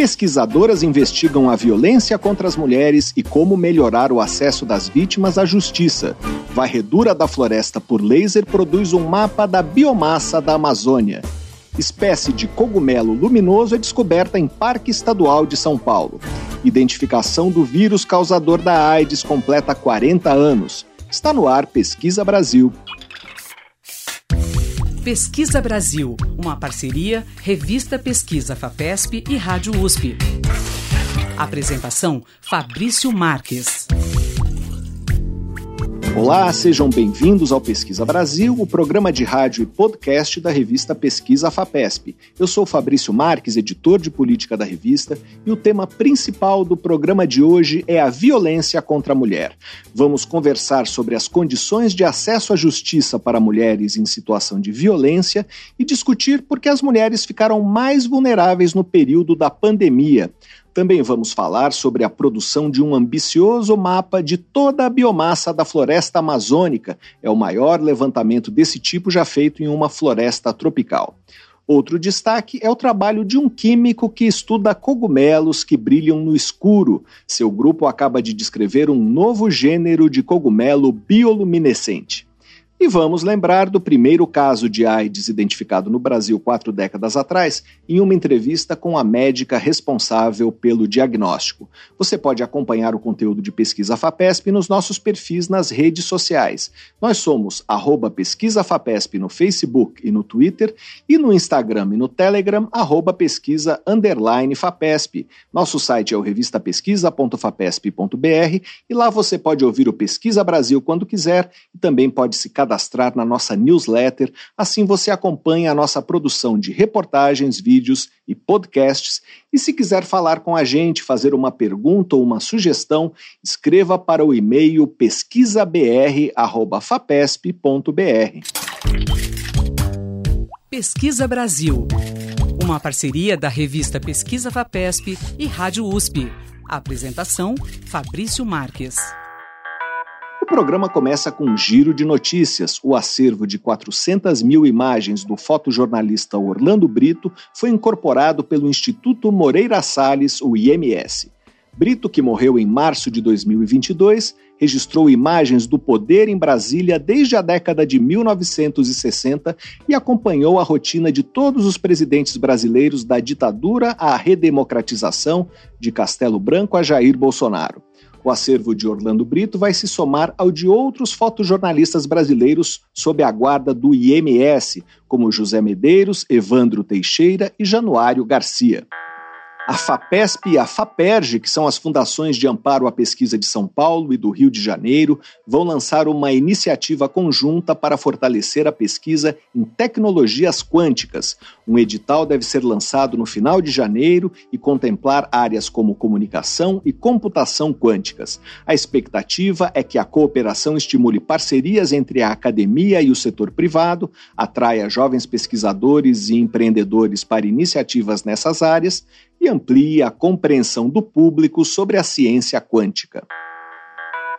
Pesquisadoras investigam a violência contra as mulheres e como melhorar o acesso das vítimas à justiça. Varredura da floresta por laser produz um mapa da biomassa da Amazônia. Espécie de cogumelo luminoso é descoberta em Parque Estadual de São Paulo. Identificação do vírus causador da AIDS completa 40 anos. Está no ar Pesquisa Brasil. Pesquisa Brasil, uma parceria Revista Pesquisa FAPESP e Rádio USP. Apresentação Fabrício Marques. Olá, sejam bem-vindos ao Pesquisa Brasil, o programa de rádio e podcast da revista Pesquisa FAPESP. Eu sou Fabrício Marques, editor de política da revista, e o tema principal do programa de hoje é a violência contra a mulher. Vamos conversar sobre as condições de acesso à justiça para mulheres em situação de violência e discutir por que as mulheres ficaram mais vulneráveis no período da pandemia. Também vamos falar sobre a produção de um ambicioso mapa de toda a biomassa da floresta amazônica. É o maior levantamento desse tipo já feito em uma floresta tropical. Outro destaque é o trabalho de um químico que estuda cogumelos que brilham no escuro. Seu grupo acaba de descrever um novo gênero de cogumelo bioluminescente. E vamos lembrar do primeiro caso de AIDS identificado no Brasil quatro décadas atrás, em uma entrevista com a médica responsável pelo diagnóstico. Você pode acompanhar o conteúdo de Pesquisa FAPESP nos nossos perfis nas redes sociais. Nós somos arroba Pesquisa FAPESP no Facebook e no Twitter, e no Instagram e no Telegram, arroba pesquisa FAPESP. Nosso site é o revistapesquisa.fapesp.br e lá você pode ouvir o Pesquisa Brasil quando quiser e também pode se cadastrar cadastrar na nossa newsletter, assim você acompanha a nossa produção de reportagens, vídeos e podcasts. E se quiser falar com a gente, fazer uma pergunta ou uma sugestão, escreva para o e-mail pesquisabr@fapesp.br. Pesquisa Brasil. Uma parceria da revista Pesquisa Fapesp e Rádio USP. Apresentação: Fabrício Marques programa começa com um giro de notícias. O acervo de 400 mil imagens do fotojornalista Orlando Brito foi incorporado pelo Instituto Moreira Salles, o IMS. Brito, que morreu em março de 2022, registrou imagens do poder em Brasília desde a década de 1960 e acompanhou a rotina de todos os presidentes brasileiros da ditadura à redemocratização, de Castelo Branco a Jair Bolsonaro. O acervo de Orlando Brito vai se somar ao de outros fotojornalistas brasileiros sob a guarda do IMS, como José Medeiros, Evandro Teixeira e Januário Garcia. A FAPESP e a FAPERJ, que são as fundações de amparo à pesquisa de São Paulo e do Rio de Janeiro, vão lançar uma iniciativa conjunta para fortalecer a pesquisa em tecnologias quânticas. Um edital deve ser lançado no final de janeiro e contemplar áreas como comunicação e computação quânticas. A expectativa é que a cooperação estimule parcerias entre a academia e o setor privado, atraia jovens pesquisadores e empreendedores para iniciativas nessas áreas e amplie a compreensão do público sobre a ciência quântica.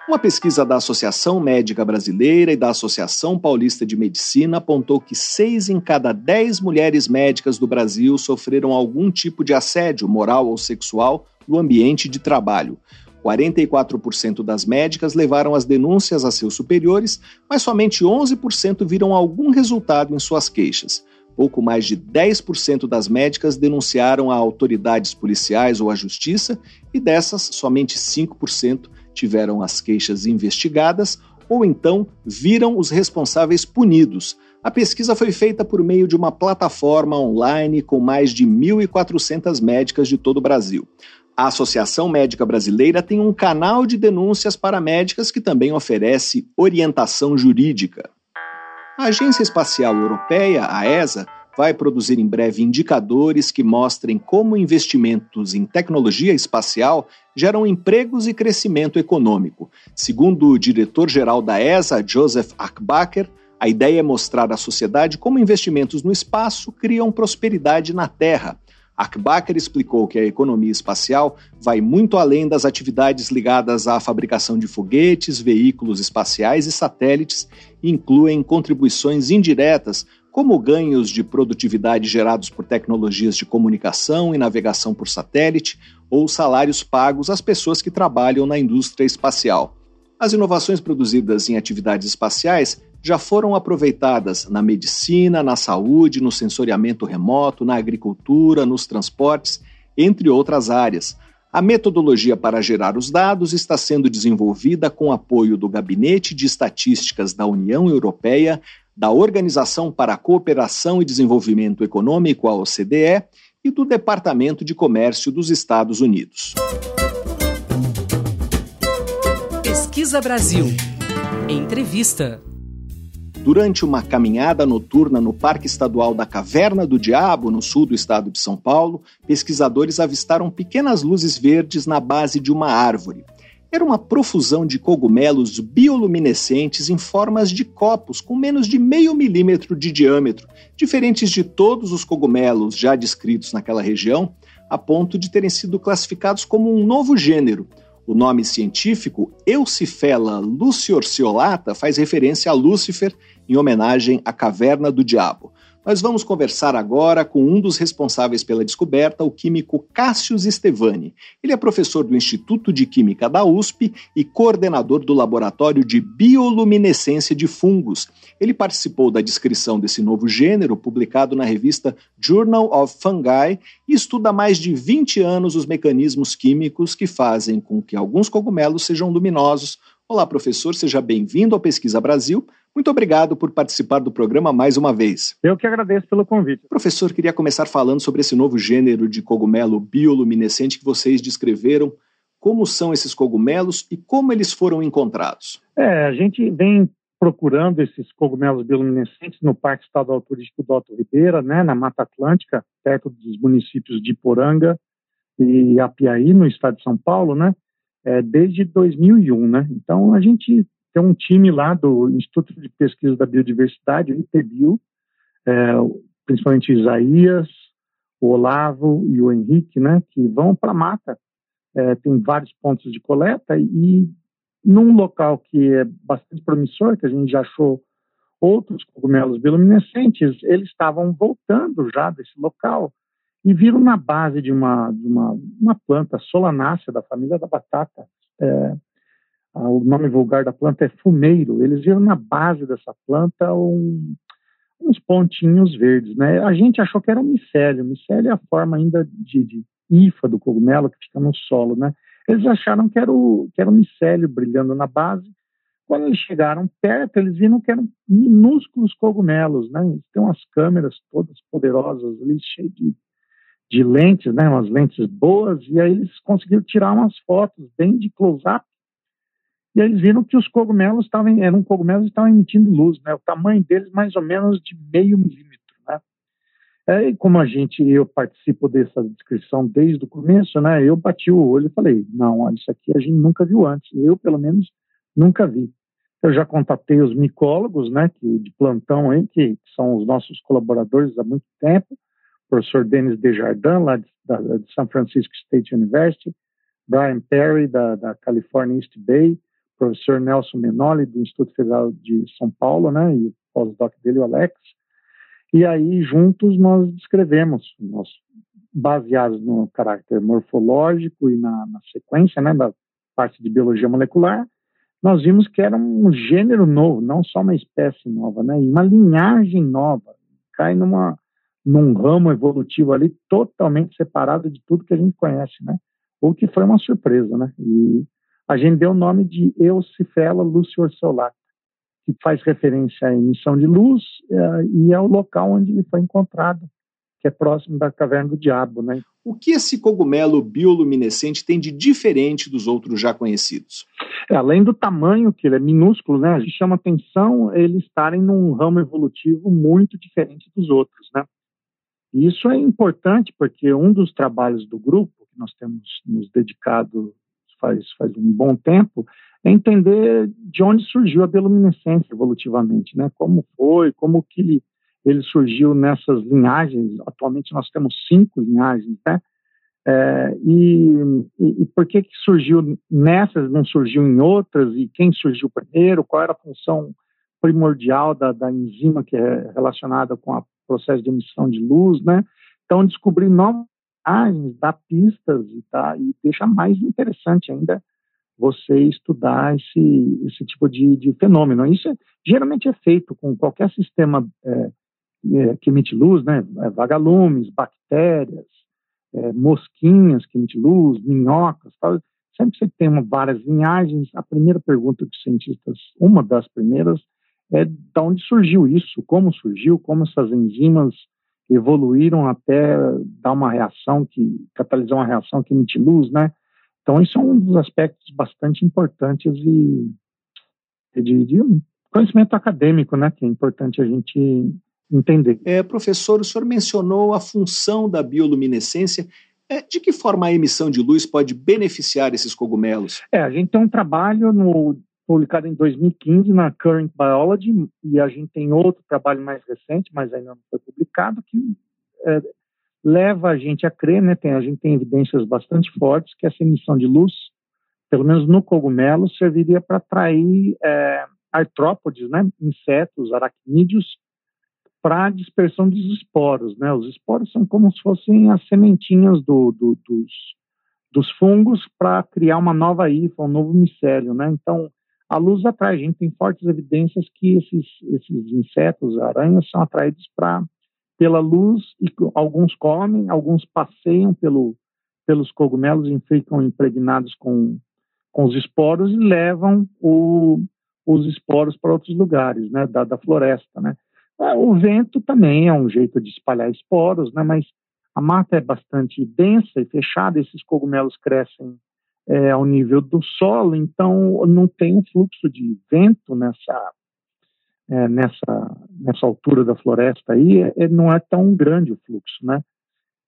Uma pesquisa da Associação Médica Brasileira e da Associação Paulista de Medicina apontou que seis em cada dez mulheres médicas do Brasil sofreram algum tipo de assédio moral ou sexual no ambiente de trabalho. 44% das médicas levaram as denúncias a seus superiores, mas somente 11% viram algum resultado em suas queixas. Pouco mais de 10% das médicas denunciaram a autoridades policiais ou à justiça, e dessas, somente 5% tiveram as queixas investigadas ou então viram os responsáveis punidos. A pesquisa foi feita por meio de uma plataforma online com mais de 1.400 médicas de todo o Brasil. A Associação Médica Brasileira tem um canal de denúncias para médicas que também oferece orientação jurídica. A Agência Espacial Europeia, a ESA, vai produzir em breve indicadores que mostrem como investimentos em tecnologia espacial geram empregos e crescimento econômico. Segundo o diretor-geral da ESA, Joseph Ackbacher, a ideia é mostrar à sociedade como investimentos no espaço criam prosperidade na Terra. Ackbacher explicou que a economia espacial vai muito além das atividades ligadas à fabricação de foguetes, veículos espaciais e satélites e incluem contribuições indiretas, como ganhos de produtividade gerados por tecnologias de comunicação e navegação por satélite, ou salários pagos às pessoas que trabalham na indústria espacial. As inovações produzidas em atividades espaciais já foram aproveitadas na medicina, na saúde, no sensoriamento remoto, na agricultura, nos transportes, entre outras áreas. A metodologia para gerar os dados está sendo desenvolvida com apoio do Gabinete de Estatísticas da União Europeia, da Organização para a Cooperação e Desenvolvimento Econômico, a OCDE, e do Departamento de Comércio dos Estados Unidos. Pesquisa Brasil. Entrevista. Durante uma caminhada noturna no Parque Estadual da Caverna do Diabo, no sul do estado de São Paulo, pesquisadores avistaram pequenas luzes verdes na base de uma árvore. Era uma profusão de cogumelos bioluminescentes em formas de copos com menos de meio milímetro de diâmetro, diferentes de todos os cogumelos já descritos naquela região, a ponto de terem sido classificados como um novo gênero. O nome científico Eucifela luciorciolata faz referência a Lúcifer em homenagem à caverna do diabo. Nós vamos conversar agora com um dos responsáveis pela descoberta, o químico Cássius Estevani. Ele é professor do Instituto de Química da USP e coordenador do Laboratório de Bioluminescência de Fungos. Ele participou da descrição desse novo gênero, publicado na revista Journal of Fungi, e estuda há mais de 20 anos os mecanismos químicos que fazem com que alguns cogumelos sejam luminosos. Olá, professor, seja bem-vindo ao Pesquisa Brasil. Muito obrigado por participar do programa mais uma vez. Eu que agradeço pelo convite. Professor, queria começar falando sobre esse novo gênero de cogumelo bioluminescente que vocês descreveram. Como são esses cogumelos e como eles foram encontrados? É, a gente vem procurando esses cogumelos bioluminescentes no Parque Estadual Turístico do Alto Ribeira, né, na Mata Atlântica, perto dos municípios de Poranga e Apiaí, no estado de São Paulo, né, é, desde 2001, né. Então a gente tem um time lá do Instituto de Pesquisa da Biodiversidade, o IPBio, é, principalmente Isaías, o Olavo e o Henrique, né, que vão para a mata. É, tem vários pontos de coleta e num local que é bastante promissor, que a gente já achou outros cogumelos bioluminescentes, eles estavam voltando já desse local e viram na base de uma, de uma, uma planta solanácea da família da batata, é, o nome vulgar da planta é fumeiro, eles viram na base dessa planta um, uns pontinhos verdes, né? A gente achou que era um micélio, micélio é a forma ainda de, de hifa do cogumelo que fica no solo, né? Eles acharam que era o, que era o micélio brilhando na base. Quando eles chegaram perto, eles viram que eram minúsculos cogumelos, né? Eles têm umas câmeras todas poderosas ali, cheias de, de lentes, né? Umas lentes boas, e aí eles conseguiram tirar umas fotos bem de close-up e eles viram que os cogumelos estavam, eram cogumelos estavam emitindo luz, né? O tamanho deles mais ou menos de meio milímetro, né? É, e como a gente, eu participo dessa descrição desde o começo, né? Eu bati o olho e falei, não, isso aqui a gente nunca viu antes. Eu, pelo menos, nunca vi. Eu já contatei os micólogos, né? Que de plantão aí, que são os nossos colaboradores há muito tempo. O professor Denis Desjardins, lá de, da, de San Francisco State University, Brian Perry, da, da California East Bay, professor Nelson Menoli, do Instituto Federal de São Paulo, né, e o pós-doc dele, o Alex. E aí, juntos, nós descrevemos, nós, baseados no caráter morfológico e na, na sequência, né, da parte de biologia molecular, nós vimos que era um gênero novo, não só uma espécie nova, né, e uma linhagem nova, cai numa num ramo evolutivo ali totalmente separado de tudo que a gente conhece, né? O que foi uma surpresa, né? E a gente deu o nome de Eucifela luciorsolata, que faz referência à emissão de luz uh, e ao local onde ele foi encontrado, que é próximo da caverna do diabo, né? O que esse cogumelo bioluminescente tem de diferente dos outros já conhecidos? É, além do tamanho, que ele é minúsculo, né? A gente chama atenção eles estarem num ramo evolutivo muito diferente dos outros, né? E isso é importante porque um dos trabalhos do grupo que nós temos nos dedicado faz, faz um bom tempo, é entender de onde surgiu a bioluminescência evolutivamente, né? Como foi, como que ele surgiu nessas linhagens. Atualmente nós temos cinco linhagens, né? É, e, e, por que que surgiu nessas, não surgiu em outras, e quem surgiu primeiro, qual era a função primordial da, da enzima que é relacionada com o processo de emissão de luz, né? Então, descobrir novas imagens, dá pistas e, tá, e deixa mais interessante ainda você estudar esse, esse tipo de, de fenômeno. Isso é, geralmente é feito com qualquer sistema é, é, que emite luz, né? É, vagalumes, bactérias, é, mosquinhas que emitem luz, minhocas, tal. Sempre você tem uma, várias linhagens. A primeira pergunta que os cientistas, uma das primeiras, é de onde surgiu isso, como surgiu, como essas enzimas evoluíram até dar uma reação que catalisar uma reação que emite luz, né? Então isso é um dos aspectos bastante importantes e de, de conhecimento acadêmico, né? Que é importante a gente entender. É, professor, o senhor mencionou a função da bioluminescência. É, de que forma a emissão de luz pode beneficiar esses cogumelos? É, a gente tem um trabalho no, publicado em 2015 na Current Biology e a gente tem outro trabalho mais recente, mas ainda não foi publicado, que é, leva a gente a crer, né, tem, a gente tem evidências bastante fortes que essa emissão de luz, pelo menos no cogumelo, serviria para atrair é, artrópodes, né, insetos, aracnídeos, para a dispersão dos esporos. Né? Os esporos são como se fossem as sementinhas do, do, dos, dos fungos para criar uma nova hifa, um novo micélio. Né? Então, a luz atrai. A gente tem fortes evidências que esses, esses insetos, aranhas, são atraídos pra, pela luz e alguns comem, alguns passeiam pelo, pelos cogumelos e ficam impregnados com, com os esporos e levam o, os esporos para outros lugares né, da, da floresta. Né? É, o vento também é um jeito de espalhar esporos, né? mas a mata é bastante densa e fechada, esses cogumelos crescem é, ao nível do solo, então não tem um fluxo de vento nessa, é, nessa, nessa altura da floresta aí, é, não é tão grande o fluxo, né?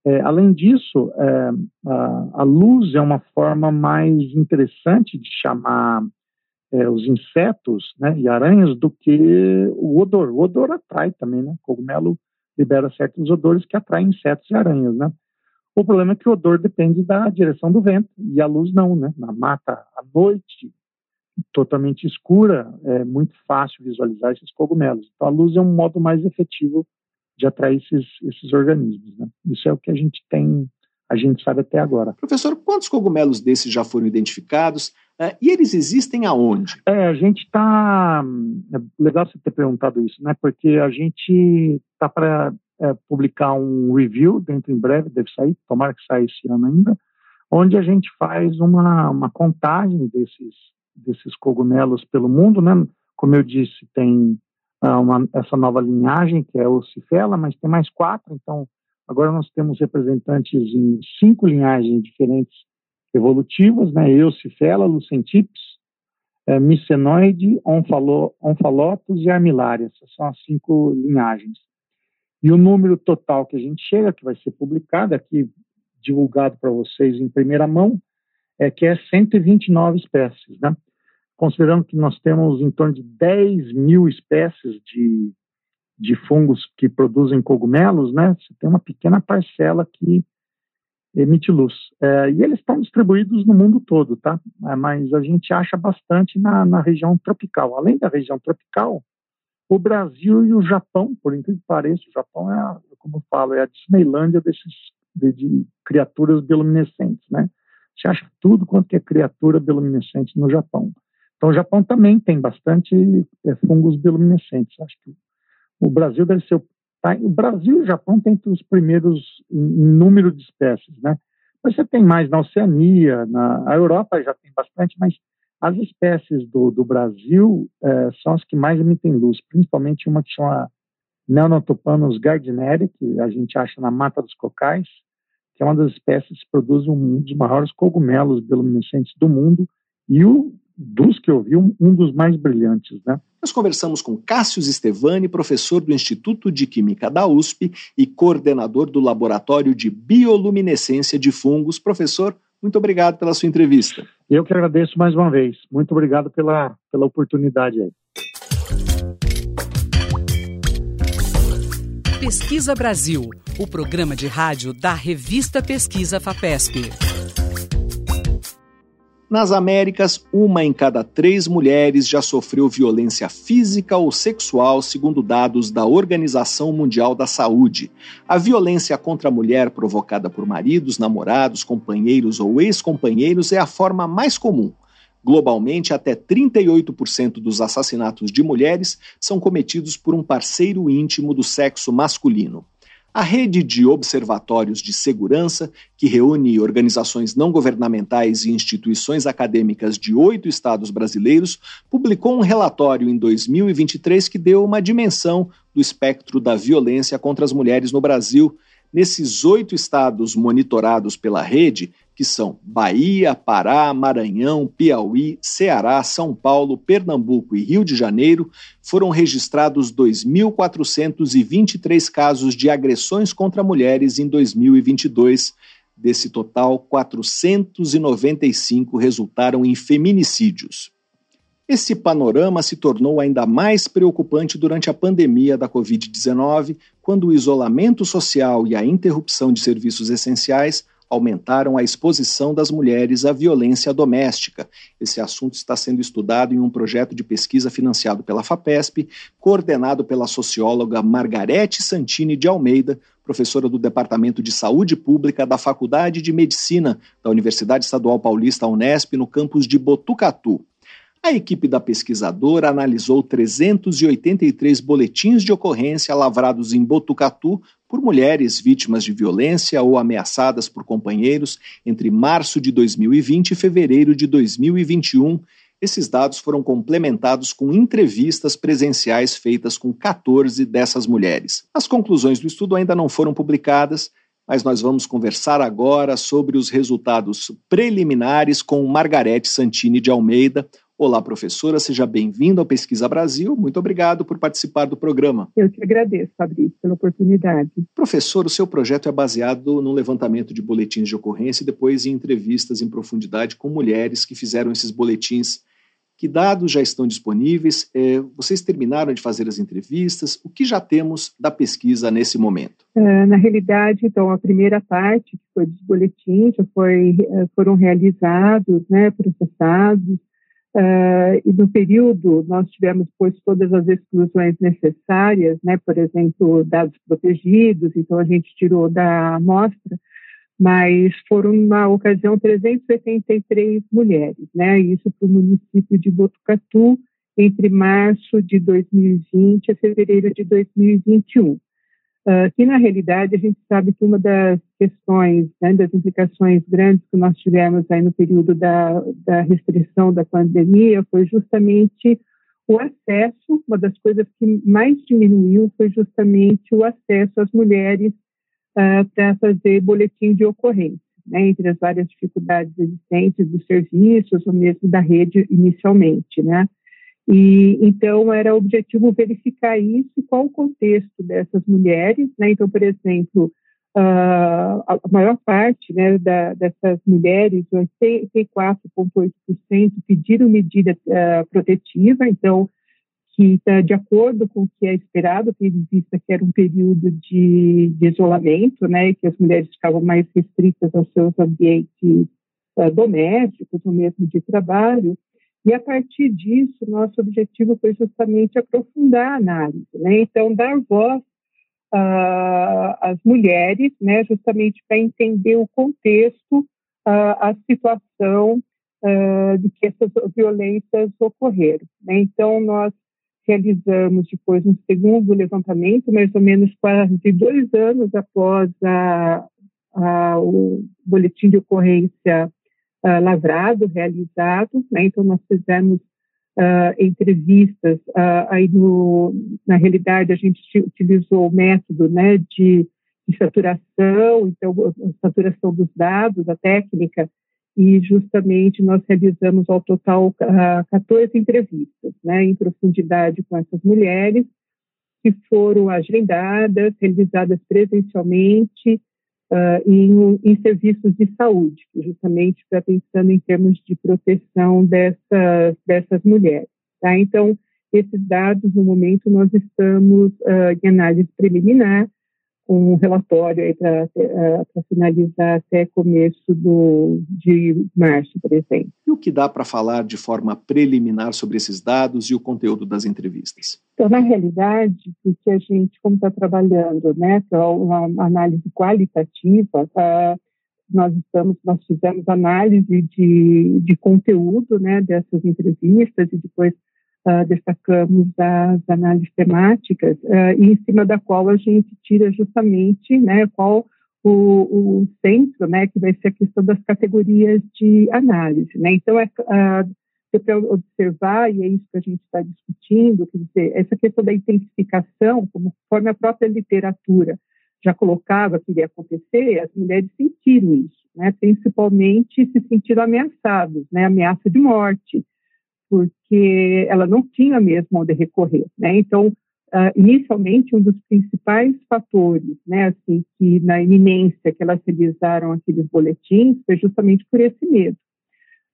É, além disso, é, a, a, luz é uma forma mais interessante de chamar é, os insetos né, e aranhas do que o odor. O odor atrai também, né? O cogumelo libera certos odores que atraem insetos e aranhas, né? O problema é que o odor depende da direção do vento e a luz não, né? Na mata à noite, totalmente escura, é muito fácil visualizar esses cogumelos. Então a luz é um modo mais efetivo de atrair esses, esses organismos. Né? Isso é o que a gente tem a gente sabe até agora. Professor, quantos cogumelos desses já foram identificados uh, e eles existem aonde? É, a gente está. É legal você ter perguntado isso, né? Porque a gente está para é, publicar um review dentro em breve, deve sair, tomara que saia esse ano ainda, onde a gente faz uma, uma contagem desses, desses cogumelos pelo mundo, né? Como eu disse, tem uh, uma, essa nova linhagem, que é o Cifela, mas tem mais quatro, então Agora nós temos representantes em cinco linhagens diferentes evolutivas, né? Eocifela, Lucentips, é, Micenoide, Onfalo, Onfalotus e Armillaria. Essas são as cinco linhagens. E o número total que a gente chega, que vai ser publicado aqui, divulgado para vocês em primeira mão, é que é 129 espécies, né? Considerando que nós temos em torno de 10 mil espécies de de fungos que produzem cogumelos, né, você tem uma pequena parcela que emite luz. É, e eles estão distribuídos no mundo todo, tá? É, mas a gente acha bastante na, na, região tropical. Além da região tropical, o Brasil e o Japão, por incrível que pareça, o Japão é, a, como eu falo, é a Disneylândia desses, de, de criaturas bioluminescentes, né? Você acha tudo quanto é criatura bioluminescente no Japão. Então, o Japão também tem bastante é, fungos bioluminescentes. Acho que o Brasil deve ser. Tá, o Brasil e o Japão têm os primeiros em, número de espécies, né? Mas você tem mais na Oceania, na a Europa já tem bastante, mas as espécies do, do Brasil é, são as que mais emitem luz, principalmente uma que chama Neonotopanus gardneri, que a gente acha na Mata dos Cocais, que é uma das espécies que produz um dos maiores cogumelos bioluminescentes do mundo, e o dos que eu vi, um, dos mais brilhantes, né? Nós conversamos com Cássio Stevani, professor do Instituto de Química da USP e coordenador do Laboratório de Bioluminescência de Fungos. Professor, muito obrigado pela sua entrevista. Eu que agradeço mais uma vez. Muito obrigado pela, pela oportunidade aí. Pesquisa Brasil, o programa de rádio da revista Pesquisa FAPESP. Nas Américas, uma em cada três mulheres já sofreu violência física ou sexual, segundo dados da Organização Mundial da Saúde. A violência contra a mulher provocada por maridos, namorados, companheiros ou ex-companheiros é a forma mais comum. Globalmente, até 38% dos assassinatos de mulheres são cometidos por um parceiro íntimo do sexo masculino. A rede de observatórios de segurança, que reúne organizações não governamentais e instituições acadêmicas de oito estados brasileiros, publicou um relatório em 2023 que deu uma dimensão do espectro da violência contra as mulheres no Brasil. Nesses oito estados monitorados pela rede, que são Bahia, Pará, Maranhão, Piauí, Ceará, São Paulo, Pernambuco e Rio de Janeiro, foram registrados 2.423 casos de agressões contra mulheres em 2022. Desse total, 495 resultaram em feminicídios. Esse panorama se tornou ainda mais preocupante durante a pandemia da Covid-19, quando o isolamento social e a interrupção de serviços essenciais aumentaram a exposição das mulheres à violência doméstica. Esse assunto está sendo estudado em um projeto de pesquisa financiado pela FAPESP, coordenado pela socióloga Margarete Santini de Almeida, professora do Departamento de Saúde Pública da Faculdade de Medicina da Universidade Estadual Paulista Unesp, no campus de Botucatu. A equipe da pesquisadora analisou 383 boletins de ocorrência lavrados em Botucatu por mulheres vítimas de violência ou ameaçadas por companheiros entre março de 2020 e fevereiro de 2021. Esses dados foram complementados com entrevistas presenciais feitas com 14 dessas mulheres. As conclusões do estudo ainda não foram publicadas, mas nós vamos conversar agora sobre os resultados preliminares com Margarete Santini de Almeida, Olá, professora, seja bem-vinda ao Pesquisa Brasil. Muito obrigado por participar do programa. Eu que agradeço, Fabrício, pela oportunidade. Professor, o seu projeto é baseado no levantamento de boletins de ocorrência e depois em entrevistas em profundidade com mulheres que fizeram esses boletins. Que dados já estão disponíveis? É, vocês terminaram de fazer as entrevistas? O que já temos da pesquisa nesse momento? É, na realidade, então, a primeira parte, que foi dos boletins, já foi, é, foram realizados, né, processados, Uh, e no período nós tivemos pois todas as exclusões necessárias, né, por exemplo, dados protegidos, então a gente tirou da amostra, mas foram na ocasião 383 mulheres, né, isso para o município de Botucatu entre março de 2020 a fevereiro de 2021. Uh, que na realidade a gente sabe que uma das questões, né, das implicações grandes que nós tivemos aí no período da, da restrição da pandemia foi justamente o acesso, uma das coisas que mais diminuiu foi justamente o acesso às mulheres uh, para fazer boletim de ocorrência, né, entre as várias dificuldades existentes dos serviços ou mesmo da rede inicialmente, né. E então era objetivo verificar isso, qual o contexto dessas mulheres, né? Então, por exemplo, uh, a maior parte né, da, dessas mulheres, 84,8%, pediram medida uh, protetiva, então que está de acordo com o que é esperado, tendo em vista que era um período de, de isolamento, né, que as mulheres ficavam mais restritas aos seus ambientes uh, domésticos ou mesmo de trabalho. E a partir disso, nosso objetivo foi justamente aprofundar a análise, né? Então, dar voz uh, às mulheres, né? Justamente para entender o contexto, uh, a situação uh, de que essas violências ocorreram. Né? Então, nós realizamos depois um segundo levantamento, mais ou menos quase dois anos após a, a, o boletim de ocorrência uh, lavrado, realizado. Né? Então, nós fizemos uh, entrevistas. Uh, aí, no, na realidade, a gente utilizou o método né, de, de saturação, então, saturação dos dados, a técnica, e justamente nós realizamos ao total uh, 14 entrevistas, né, em profundidade com essas mulheres, que foram agendadas, realizadas presencialmente, uh, em, em, serviços de saúde, justamente para pensando em termos de proteção dessas, dessas mulheres. Tá? Então, esses dados, no momento, nós estamos uh, em análise preliminar, um relatório para uh, finalizar até começo do, de março, por exemplo. E o que dá para falar de forma preliminar sobre esses dados e o conteúdo das entrevistas? Então, na realidade, o que a gente, como está trabalhando, né, para uma análise qualitativa, uh, nós estamos, nós fizemos análise de, de conteúdo, né, dessas entrevistas e depois uh, destacamos as análises temáticas, uh, em cima da qual a gente tira justamente né, qual o, o, centro, né, que vai ser a questão das categorias de análise. Né? Então, é, uh, para observar, e é isso que a gente está discutindo, quer dizer, essa questão da intensificação, conforme a própria literatura já colocava que iria acontecer, as mulheres sentiram isso, né? principalmente se sentiram ameaçadas, né? ameaça de morte, porque ela não tinha mesmo onde recorrer, né? Então, uh, inicialmente, um dos principais fatores, né, assim, que na iminência que elas realizaram aqueles boletins foi justamente por esse medo.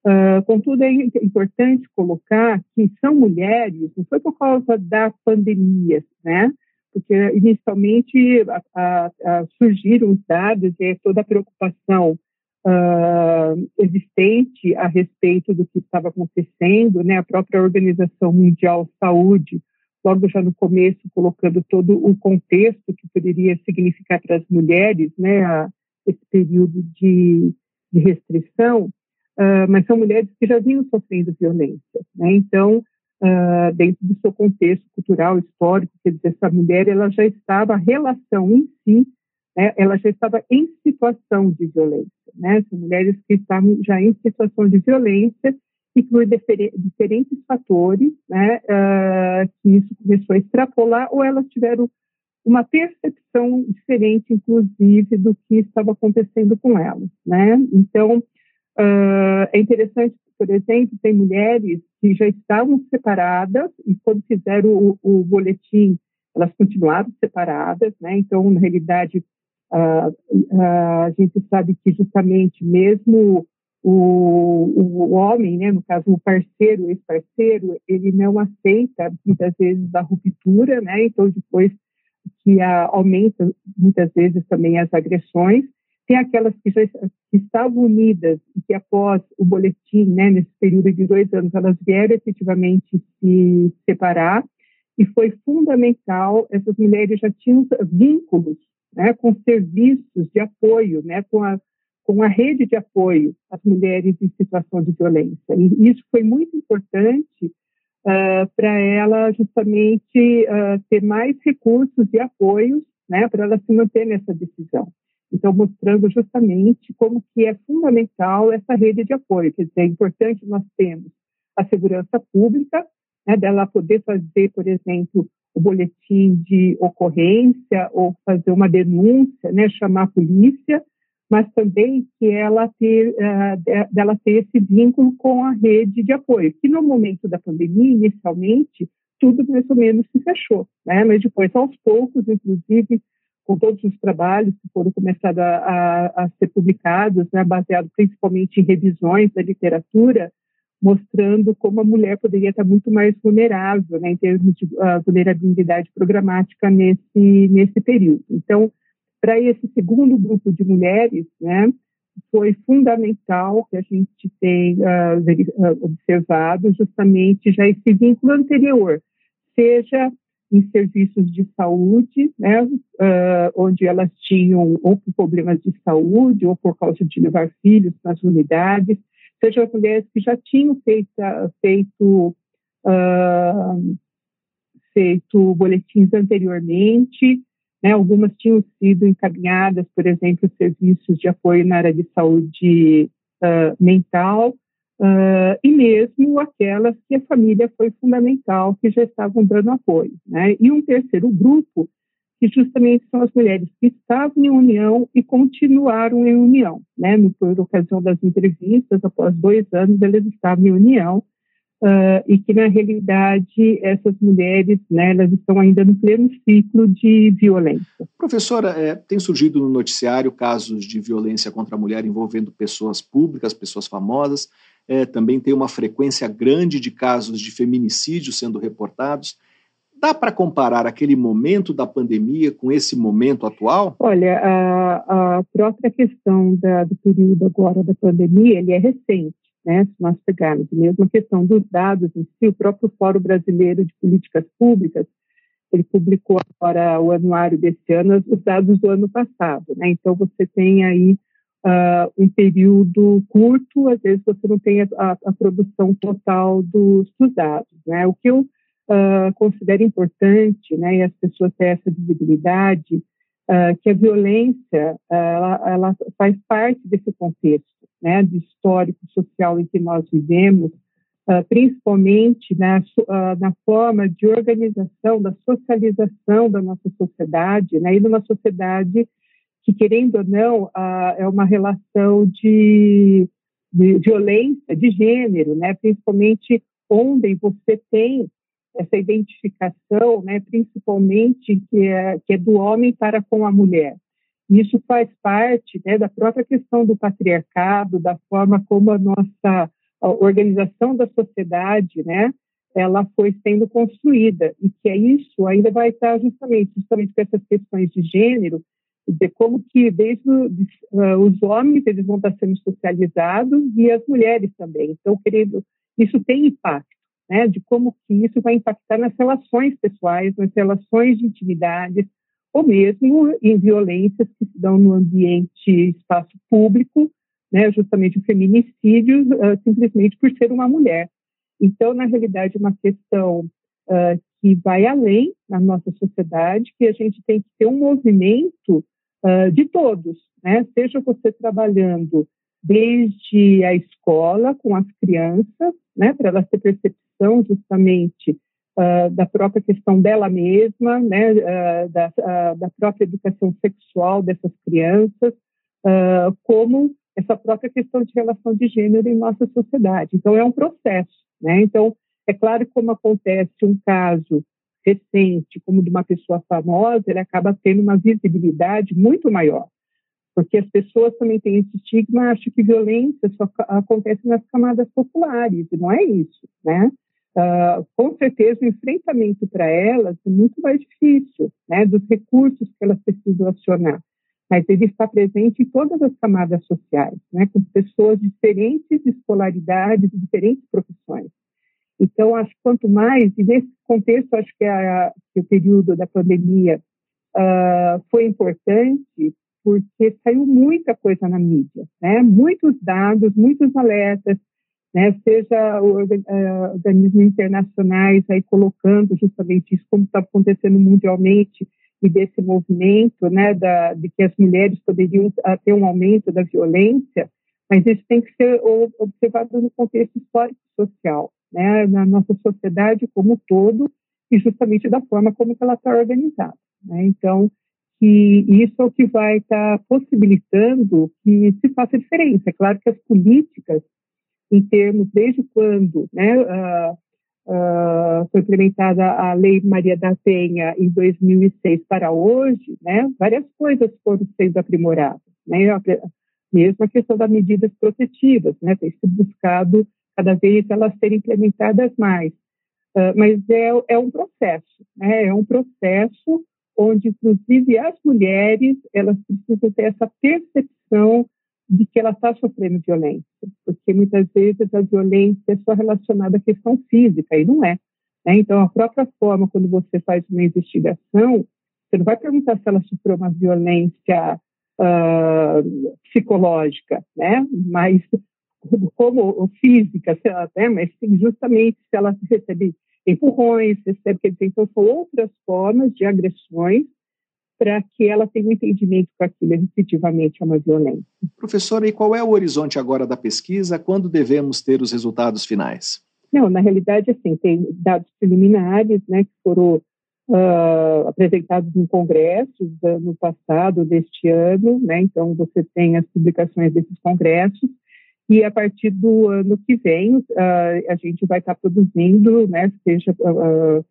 Uh, contudo, é importante colocar que são mulheres, não foi por causa da pandemia, né? Porque inicialmente a, a, a surgiram os dados e toda a preocupação uh, existente a respeito do que estava acontecendo, né? A própria Organização Mundial de Saúde, logo já no começo, colocando todo o contexto que poderia significar para as mulheres, né? A, esse período de, de restrição, uh, mas são mulheres que já vinham sofrendo violência, né? Então, Uh, dentro do seu contexto cultural, histórico, quer dizer, essa mulher ela já estava, a relação em si né, ela já estava em situação de violência. Né? São mulheres que estavam já em situação de violência e por diferentes fatores, né, uh, que isso começou a extrapolar, ou elas tiveram uma percepção diferente, inclusive, do que estava acontecendo com elas. Né? Então, uh, é interessante, por exemplo, tem mulheres que já estavam separadas e quando fizeram o, o boletim, elas continuaram separadas, né? Então, na realidade, Uh, uh, a gente sabe que justamente mesmo o, o homem, né, no caso o parceiro, o ex-parceiro, ele não aceita muitas vezes a ruptura, né, então depois que a, aumenta muitas vezes também as agressões, tem aquelas que já que estavam unidas e que após o boletim, né, nesse período de dois anos, elas vieram efetivamente se separar e foi fundamental, essas mulheres já tinham vínculos né, com serviços de apoio, né, com, a, com a rede de apoio às mulheres em situação de violência. E isso foi muito importante uh, para ela justamente uh, ter mais recursos e apoios né, para ela se manter nessa decisão. Então, mostrando justamente como que é fundamental essa rede de apoio. Quer dizer, é importante nós termos a segurança pública, né, dela poder fazer, por exemplo, o boletim de ocorrência ou fazer uma denúncia, né, chamar a polícia, mas também que ela ter, uh, dela ter esse vínculo com a rede de apoio, que no momento da pandemia, inicialmente, tudo mais ou menos se fechou, né, mas depois, aos poucos, inclusive, com todos os trabalhos que foram começados a, a, a ser publicados, né, baseados principalmente em revisões da literatura, mostrando como a mulher poderia estar muito mais vulnerável, né, em termos de uh, vulnerabilidade programática nesse nesse período. Então, para esse segundo grupo de mulheres, né, foi fundamental que a gente tenha uh, observado justamente já esse vínculo anterior, seja em serviços de saúde, né, uh, onde elas tinham ou problemas de saúde ou por causa de levar filhos nas unidades, sejam as mulheres que já tinham feito, feito, uh, feito boletins anteriormente, né, algumas tinham sido encaminhadas, por exemplo, serviços de apoio na área de saúde uh, mental, uh, e mesmo aquelas que a família foi fundamental, que já estavam dando apoio. Né? E um terceiro grupo que justamente são as mulheres que estavam em união e continuaram em união. Né? No, por ocasião das entrevistas, após dois anos, elas estavam em união, uh, e que, na realidade, essas mulheres, né, elas estão ainda no pleno ciclo de violência. Professora, é, tem surgido no noticiário casos de violência contra a mulher envolvendo pessoas públicas, pessoas famosas, é, também tem uma frequência grande de casos de feminicídio sendo reportados Dá para comparar aquele momento da pandemia com esse momento atual? Olha, a, a própria questão da, do período agora da pandemia, ele é recente, né? Se nós pegarmos mesmo a questão dos dados em si, o próprio Fórum Brasileiro de Políticas Públicas, ele publicou agora o anuário desse ano, os dados do ano passado, né? Então você tem aí uh, um período curto, às vezes você não tem a, a, a produção total dos, dos, dados, né? O que eu uh, considero importante, né, e as pessoas têm essa visibilidade, uh, que a violência uh, ela, ela, faz parte desse contexto, né, de histórico social em que nós vivemos, principalmente na, na forma de organização, da socialização da nossa sociedade, né, e numa sociedade que, querendo ou não, é uma relação de, de violência de gênero, né, principalmente onde você tem essa identificação, né, principalmente que é, que é do homem para com a mulher. Isso faz parte né, da própria questão do patriarcado, da forma como a nossa a organização da sociedade, né, ela foi sendo construída e que é isso ainda vai estar justamente justamente com essas questões de gênero, de como que desde uh, os homens eles vão estar sendo socializados e as mulheres também. Então, querido, isso tem impacto né, de como que isso vai impactar nas relações pessoais, nas relações de intimidade, ou mesmo em violências que se dão no ambiente, espaço público, né, justamente o feminicídio, uh, simplesmente por ser uma mulher. Então, na realidade, é uma questão uh, que vai além na nossa sociedade, que a gente tem que ter um movimento uh, de todos, né? seja você trabalhando desde a escola com as crianças, né, para elas ter percepção justamente uh, da própria questão dela mesma, né, uh, da, uh, da, própria educação sexual dessas crianças, como essa própria questão de relação de gênero em nossa sociedade. Então, é um processo. Né? Então, é claro que como acontece um caso recente, como de uma pessoa famosa, ele acaba tendo uma visibilidade muito maior porque as pessoas também têm esse estigma, acham que violência só acontece nas camadas populares, e não é isso, né? Uh, com certeza o enfrentamento para elas é muito mais difícil, né, dos recursos que elas precisam acionar, mas ele está presente em todas as camadas sociais, né, com pessoas de diferentes escolaridades, de diferentes profissões. Então, acho que quanto mais, e nesse contexto, acho que, a, que o período da pandemia uh, foi importante, porque saiu muita coisa na mídia, né? Muitos dados, muitos alertas, né? Seja uh, organismos internacionais aí colocando justamente isso como está acontecendo mundialmente e desse movimento, né? Da, de que as mulheres poderiam ter um aumento da violência, mas isso tem que ser observado no contexto histórico social, né? Na nossa sociedade como um todo e justamente da forma como ela está organizada, né? Então que isso é o que vai estar tá possibilitando que se faça diferença. É claro que as políticas, em termos desde quando né, uh, uh, foi implementada a Lei Maria da Penha em 2006 para hoje, né, várias coisas foram sendo aprimoradas. Né, mesmo a questão das medidas protetivas, né, tem sido buscado cada vez elas serem implementadas mais. Uh, mas é, é um processo, né, é um processo onde, inclusive, as mulheres elas precisam ter essa percepção de que ela está sofrendo violência, porque muitas vezes a violência é só relacionada à questão física, e não é. Né? Então, a própria forma, quando você faz uma investigação, você não vai perguntar se ela sofreu uma violência uh, psicológica, né? mas como física, né? mas justamente se ela recebe empurrões, recebe, quer dizer, então são outras formas de agressões para que ela tenha um entendimento que aquilo efetivamente é uma violência. Professora, e qual é o horizonte agora da pesquisa? Quando devemos ter os resultados finais? Não, na realidade, assim, tem dados preliminares, né, que foram uh, apresentados em congressos no passado, deste ano, né, então você tem as publicações desses congressos, e a partir do ano que vem, uh, a gente vai estar produzindo, né, seja uh,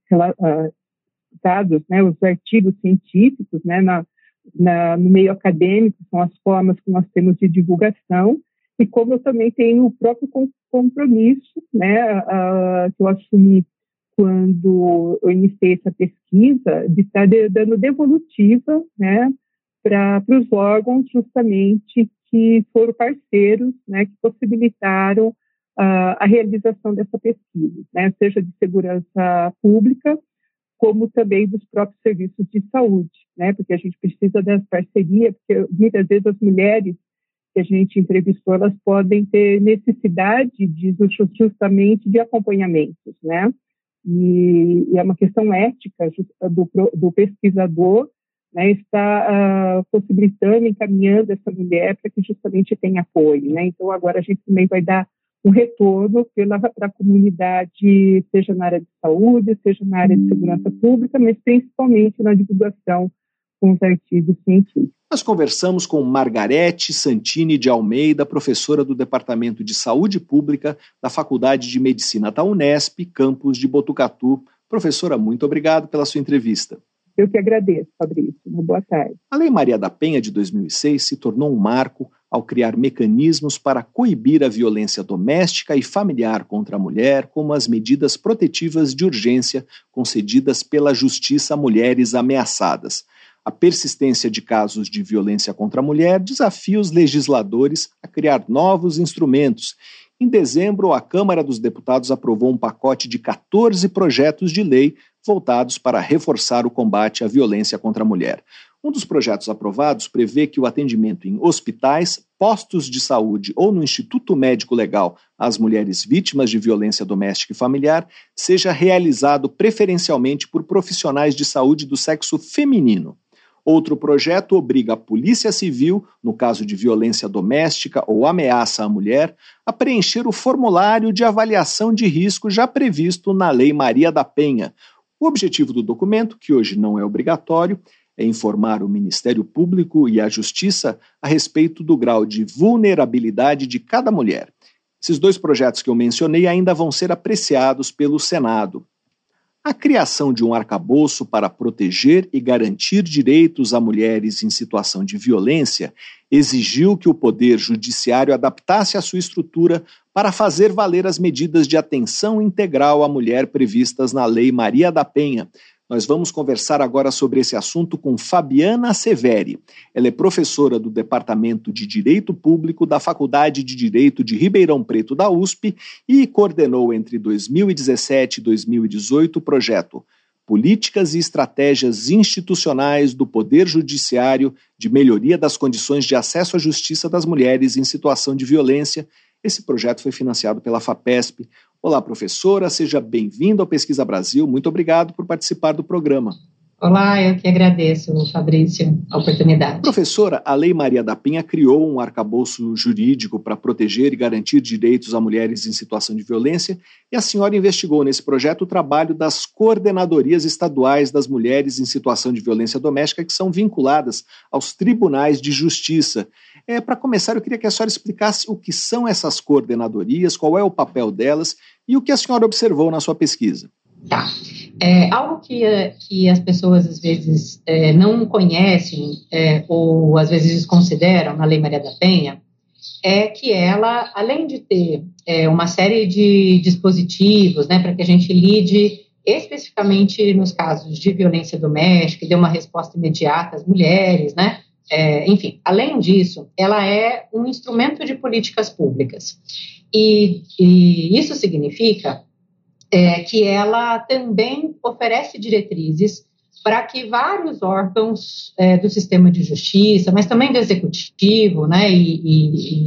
uh, né, os artigos científicos, né, na, na, no meio acadêmico, são as formas que nós temos de divulgação, e como eu também tenho o próprio compromisso, né, que eu assumi quando eu iniciei essa pesquisa, de estar dando devolutiva né, para os órgãos justamente que foram parceiros, né, que possibilitaram uh, a realização dessa pesquisa, né, seja de segurança pública, como também dos próprios serviços de saúde, né, porque a gente precisa dessa parceria, porque muitas vezes as mulheres que a gente entrevistou, elas podem ter necessidade de justamente de acompanhamentos, né, e, e é uma questão ética do, do pesquisador né, está uh, possibilitando, encaminhando essa mulher para que justamente tenha apoio. Né? Então, agora a gente também vai dar um retorno para a comunidade, seja na área de saúde, seja na área de segurança pública, mas principalmente na divulgação com os artigos científicos. Nós conversamos com Margarete Santini de Almeida, professora do Departamento de Saúde Pública da Faculdade de Medicina da Unesp, campus de Botucatu. Professora, muito obrigado pela sua entrevista. Eu que agradeço, Fabrício. Uma boa tarde. A Lei Maria da Penha de 2006 se tornou um marco ao criar mecanismos para coibir a violência doméstica e familiar contra a mulher, como as medidas protetivas de urgência concedidas pela Justiça a mulheres ameaçadas. A persistência de casos de violência contra a mulher desafia os legisladores a criar novos instrumentos. Em dezembro, a Câmara dos Deputados aprovou um pacote de 14 projetos de lei voltados para reforçar o combate à violência contra a mulher. Um dos projetos aprovados prevê que o atendimento em hospitais, postos de saúde ou no Instituto Médico Legal às mulheres vítimas de violência doméstica e familiar seja realizado preferencialmente por profissionais de saúde do sexo feminino. Outro projeto obriga a Polícia Civil, no caso de violência doméstica ou ameaça à mulher, a preencher o formulário de avaliação de risco já previsto na Lei Maria da Penha, o objetivo do documento, que hoje não é obrigatório, é informar o Ministério Público e a Justiça a respeito do grau de vulnerabilidade de cada mulher. Esses dois projetos que eu mencionei ainda vão ser apreciados pelo Senado. A criação de um arcabouço para proteger e garantir direitos a mulheres em situação de violência exigiu que o Poder Judiciário adaptasse a sua estrutura para fazer valer as medidas de atenção integral à mulher previstas na Lei Maria da Penha. Nós vamos conversar agora sobre esse assunto com Fabiana Severi. Ela é professora do Departamento de Direito Público da Faculdade de Direito de Ribeirão Preto da USP e coordenou entre 2017 e 2018 o projeto políticas e estratégias institucionais do Poder Judiciário de melhoria das condições de acesso à justiça das mulheres em situação de violência. Esse projeto foi financiado pela FAPESP. Olá, professora, seja bem-vindo ao Pesquisa Brasil. Muito obrigado por participar do programa. Olá, eu que agradeço, Fabrício, a oportunidade. Professora, a Lei Maria da Penha criou um arcabouço jurídico para proteger e garantir direitos a mulheres em situação de violência, e a senhora investigou nesse projeto o trabalho das coordenadorias estaduais das mulheres em situação de violência doméstica, que são vinculadas aos tribunais de justiça. É, para começar, eu queria que a senhora explicasse o que são essas coordenadorias, qual é o papel delas e o que a senhora observou na sua pesquisa. Tá. É, algo que, que as pessoas às vezes é, não conhecem é, ou às vezes desconsideram na Lei Maria da Penha é que ela, além de ter é, uma série de dispositivos né, para que a gente lide especificamente nos casos de violência doméstica dê uma resposta imediata às mulheres, né? É, enfim, além disso, ela é um instrumento de políticas públicas. E, e isso significa é, que ela também oferece diretrizes para que vários órgãos é, do sistema de justiça, mas também do executivo, né, e,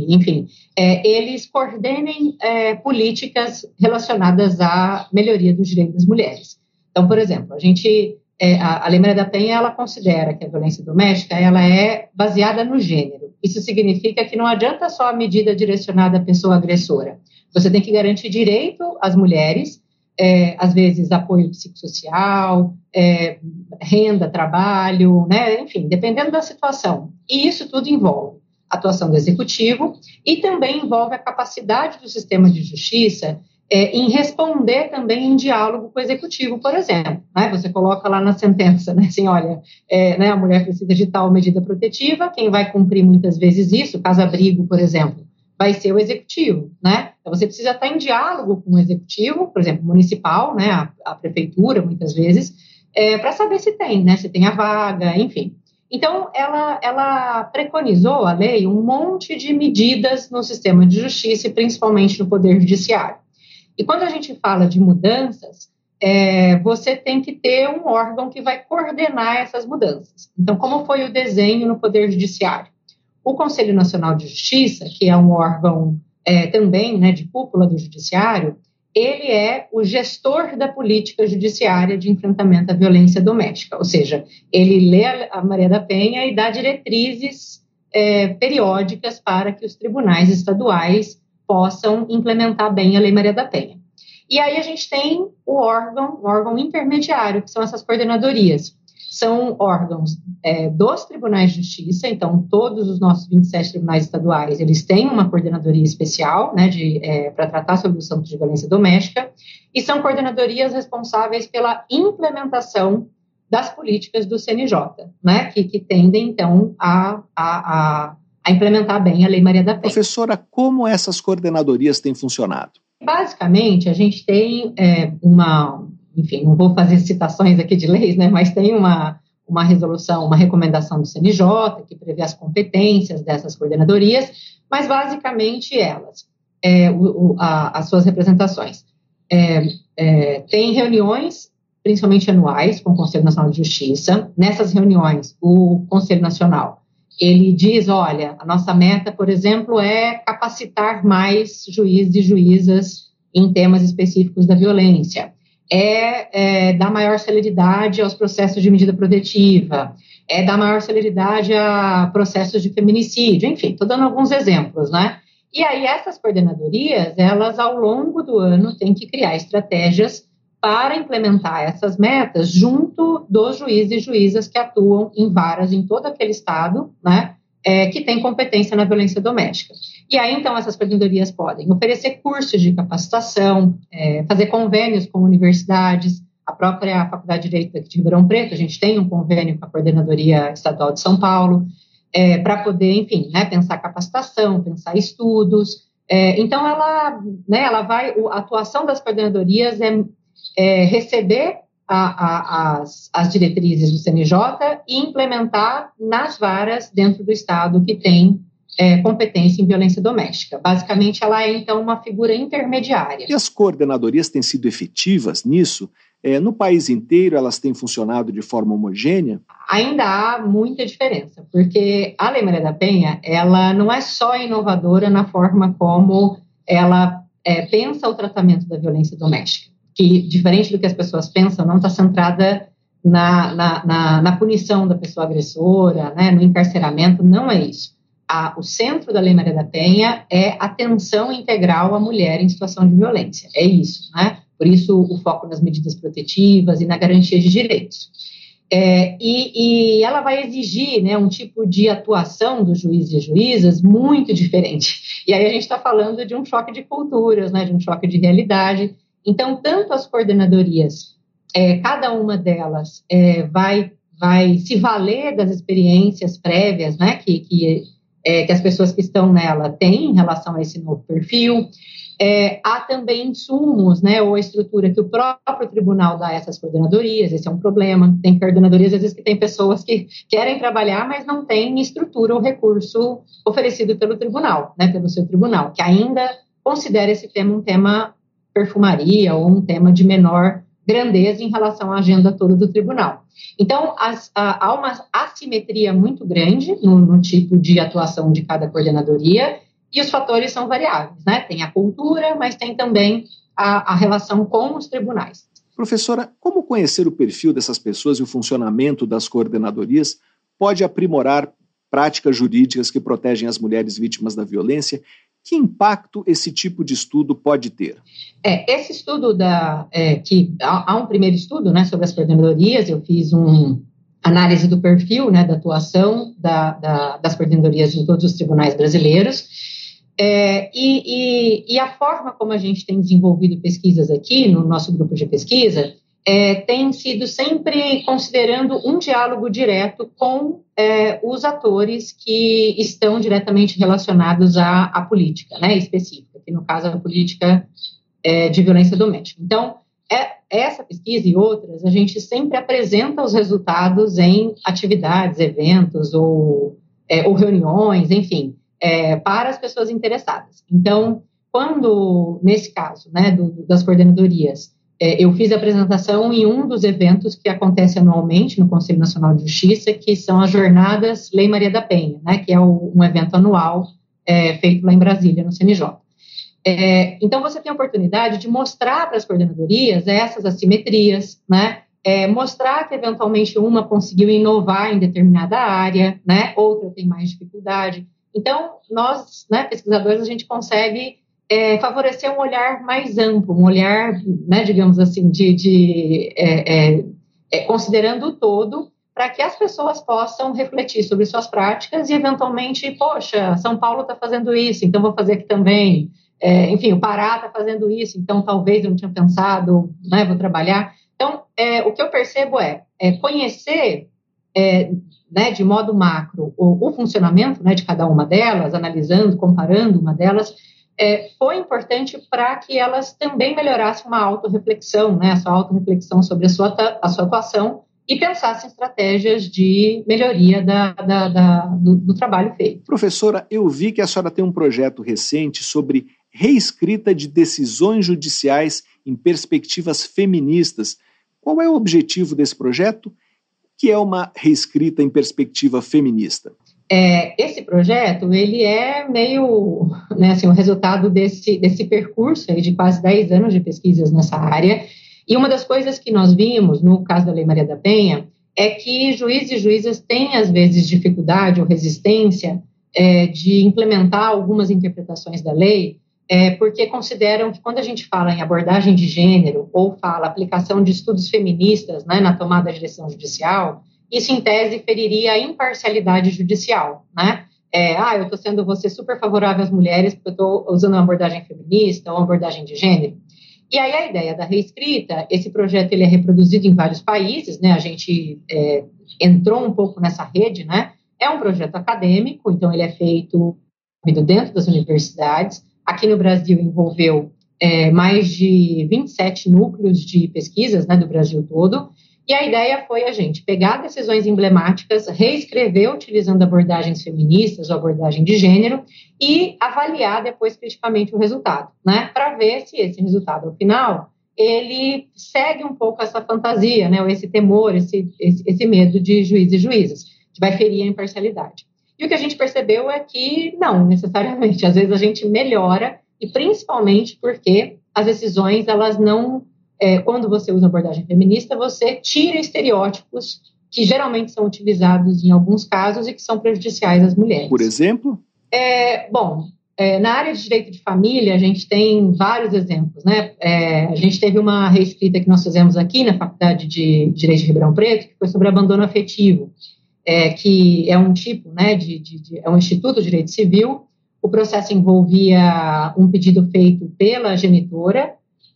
e enfim, é, eles coordenem é, políticas relacionadas à melhoria dos direitos das mulheres. Então, por exemplo, a gente, é, a, a Lei Maria da Penha, ela considera que a violência doméstica ela é baseada no gênero. Isso significa que não adianta só a medida direcionada à pessoa agressora. Você tem que garantir direito às mulheres é, às vezes apoio psicossocial, é, renda, trabalho, né? enfim, dependendo da situação. E isso tudo envolve atuação do executivo e também envolve a capacidade do sistema de justiça é, em responder também em diálogo com o executivo, por exemplo. Né? Você coloca lá na sentença, né, assim, olha, é, né, a mulher precisa de tal medida protetiva, quem vai cumprir muitas vezes isso, caso abrigo, por exemplo, vai ser o executivo, né? Então, você precisa estar em diálogo com o executivo, por exemplo, municipal, né, a, a prefeitura, muitas vezes, é, para saber se tem, né, se tem a vaga, enfim. Então, ela, ela preconizou, a lei, um monte de medidas no sistema de justiça e principalmente no Poder Judiciário. E quando a gente fala de mudanças, é, você tem que ter um órgão que vai coordenar essas mudanças. Então, como foi o desenho no Poder Judiciário? O Conselho Nacional de Justiça, que é um órgão é, também né, de cúpula do Judiciário, ele é o gestor da política judiciária de enfrentamento à violência doméstica, ou seja, ele lê a Maria da Penha e dá diretrizes é, periódicas para que os tribunais estaduais possam implementar bem a Lei Maria da Penha. E aí a gente tem o órgão, o órgão intermediário, que são essas coordenadorias. São órgãos é, dos tribunais de justiça, então todos os nossos 27 tribunais estaduais, eles têm uma coordenadoria especial, né, é, para tratar sobre o assunto de violência doméstica, e são coordenadorias responsáveis pela implementação das políticas do CNJ, né, que, que tendem, então, a, a, a, a implementar bem a Lei Maria da Penha. Professora, como essas coordenadorias têm funcionado? Basicamente, a gente tem é, uma, enfim, não vou fazer citações aqui de leis, né, mas tem uma, uma resolução, uma recomendação do CNJ que prevê as competências dessas coordenadorias, mas basicamente elas, é, o, a, as suas representações. É, é, tem reuniões, principalmente anuais, com o Conselho Nacional de Justiça. Nessas reuniões, o Conselho Nacional ele diz, olha, a nossa meta, por exemplo, é capacitar mais juízes e juízas em temas específicos da violência, é, é dar maior celeridade aos processos de medida protetiva, é dar maior celeridade a processos de feminicídio, enfim, estou dando alguns exemplos, né? E aí essas coordenadorias, elas ao longo do ano têm que criar estratégias para implementar essas metas junto dos juízes e juízas que atuam em varas em todo aquele estado, né, é, que tem competência na violência doméstica. E aí, então, essas coordenadorias podem oferecer cursos de capacitação, é, fazer convênios com universidades, a própria Faculdade de Direito de Ribeirão Preto, a gente tem um convênio com a Coordenadoria Estadual de São Paulo, é, para poder, enfim, né, pensar capacitação, pensar estudos. É, então, ela, né, ela vai, a atuação das coordenadorias é é, receber a, a, as, as diretrizes do CNJ e implementar nas varas dentro do Estado que tem é, competência em violência doméstica. Basicamente, ela é, então, uma figura intermediária. E as coordenadorias têm sido efetivas nisso? É, no país inteiro, elas têm funcionado de forma homogênea? Ainda há muita diferença, porque a Lei Maria da Penha, ela não é só inovadora na forma como ela é, pensa o tratamento da violência doméstica que, diferente do que as pessoas pensam, não está centrada na, na, na, na, punição da pessoa agressora, né, no encarceramento, não é isso. A, o centro da Lei Maria da Penha é atenção integral à mulher em situação de violência, é isso, né? Por isso o foco nas medidas protetivas e na garantia de direitos. É, e, e, ela vai exigir né, um tipo de atuação dos juízes e juízas muito diferente. E aí a gente está falando de um choque de culturas, né, de um choque de realidade, então, tanto as coordenadorias, é, cada uma delas é, vai, vai se valer das experiências prévias né, que, que, é, que as pessoas que estão nela têm em relação a esse novo perfil. É, há também insumos, né, ou estrutura que o próprio tribunal dá a essas coordenadorias, esse é um problema. Tem coordenadorias, às vezes, que tem pessoas que querem trabalhar, mas não têm estrutura ou recurso oferecido pelo tribunal, né, pelo seu tribunal, que ainda considera esse tema um tema perfumaria ou um tema de menor grandeza em relação à agenda toda do tribunal. Então, as, a, há uma assimetria muito grande no, no, tipo de atuação de cada coordenadoria e os fatores são variáveis, né? Tem a cultura, mas tem também a, a relação com os tribunais. Professora, como conhecer o perfil dessas pessoas e o funcionamento das coordenadorias pode aprimorar práticas jurídicas que protegem as mulheres vítimas da violência que impacto esse tipo de estudo pode ter? É, esse estudo da é, que há, há, um primeiro estudo, né, sobre as coordenadorias. Eu fiz um análise do perfil, né, da atuação da, da, das coordenadorias em todos os tribunais brasileiros. É, e, e, e, a forma como a gente tem desenvolvido pesquisas aqui no nosso grupo de pesquisa é, tem sido sempre considerando um diálogo direto com é, os atores que estão diretamente relacionados à, à política né, específica. que no caso é a política é, de violência doméstica. Então, é, essa pesquisa e outras, a gente sempre apresenta os resultados em atividades, eventos ou, é, ou reuniões, enfim, é, para as pessoas interessadas. Então, quando, nesse caso, né, do, das coordenadorias, eu fiz a apresentação em um dos eventos que acontece anualmente no Conselho Nacional de Justiça, que são as Jornadas Lei Maria da Penha, né, que é o, um evento anual é, feito lá em Brasília, no CNJ. É, então, você tem a oportunidade de mostrar para as coordenadorias essas assimetrias, né, é, mostrar que eventualmente uma conseguiu inovar em determinada área, né, outra tem mais dificuldade. Então, nós, né, pesquisadores, a gente consegue é, favorecer um olhar mais amplo, um olhar, né, digamos assim, de, de é, é, é considerando o todo, para que as pessoas possam refletir sobre suas práticas e, eventualmente, poxa, São Paulo está fazendo isso, então vou fazer aqui também. É, enfim, o Pará está fazendo isso, então talvez eu não tinha pensado, né, vou trabalhar. Então, é, o que eu percebo é, conhecer né, de modo macro o, o funcionamento né, de cada uma delas, analisando, comparando uma delas, é, foi importante para que elas também melhorassem uma autorreflexão, né, a sua autorreflexão sobre a sua, a sua atuação e pensassem estratégias de melhoria da, da, da, do, do trabalho feito. Professora, eu vi que a senhora tem um projeto recente sobre reescrita de decisões judiciais em perspectivas feministas. Qual é o objetivo desse projeto? Que é uma reescrita em perspectiva feminista? É, esse projeto, ele é meio, né, assim, o resultado desse, desse percurso de quase 10 anos de pesquisas nessa área, e uma das coisas que nós vimos no caso da Lei Maria da Penha é que juízes e juízas têm, às vezes, dificuldade ou resistência é, de implementar algumas interpretações da lei, é, porque consideram que quando a gente fala em abordagem de gênero ou fala aplicação de estudos feministas né, na tomada da direção judicial, isso, em tese, feriria a imparcialidade judicial, né? É, ah, eu estou sendo você super favorável às mulheres porque eu estou usando uma abordagem feminista ou uma abordagem de gênero. E aí a ideia da reescrita, esse projeto ele é reproduzido em vários países, né? A gente é, entrou um pouco nessa rede, né? É um projeto acadêmico, então ele é feito dentro das universidades. Aqui no Brasil envolveu é, mais de 27 núcleos de pesquisas, né, do Brasil todo. E a ideia foi a gente pegar decisões emblemáticas, reescrever utilizando abordagens feministas ou abordagem de gênero e avaliar depois criticamente o resultado, né? Para ver se esse resultado, ao final, ele segue um pouco essa fantasia, né? Ou esse temor, esse, esse, esse medo de juízes e juízas, que vai ferir a imparcialidade. E o que a gente percebeu é que não, necessariamente. Às vezes a gente melhora, e principalmente porque as decisões elas não é, quando você usa abordagem feminista, você tira estereótipos que geralmente são utilizados em alguns casos e que são prejudiciais às mulheres. Por exemplo? É, bom, é, na área de direito de família, a gente tem vários exemplos. Né? É, a gente teve uma reescrita que nós fizemos aqui na Faculdade de Direito de Ribeirão Preto, que foi sobre abandono afetivo, é, que é um tipo, né, de, de, de, é um instituto de direito civil. O processo envolvia um pedido feito pela genitora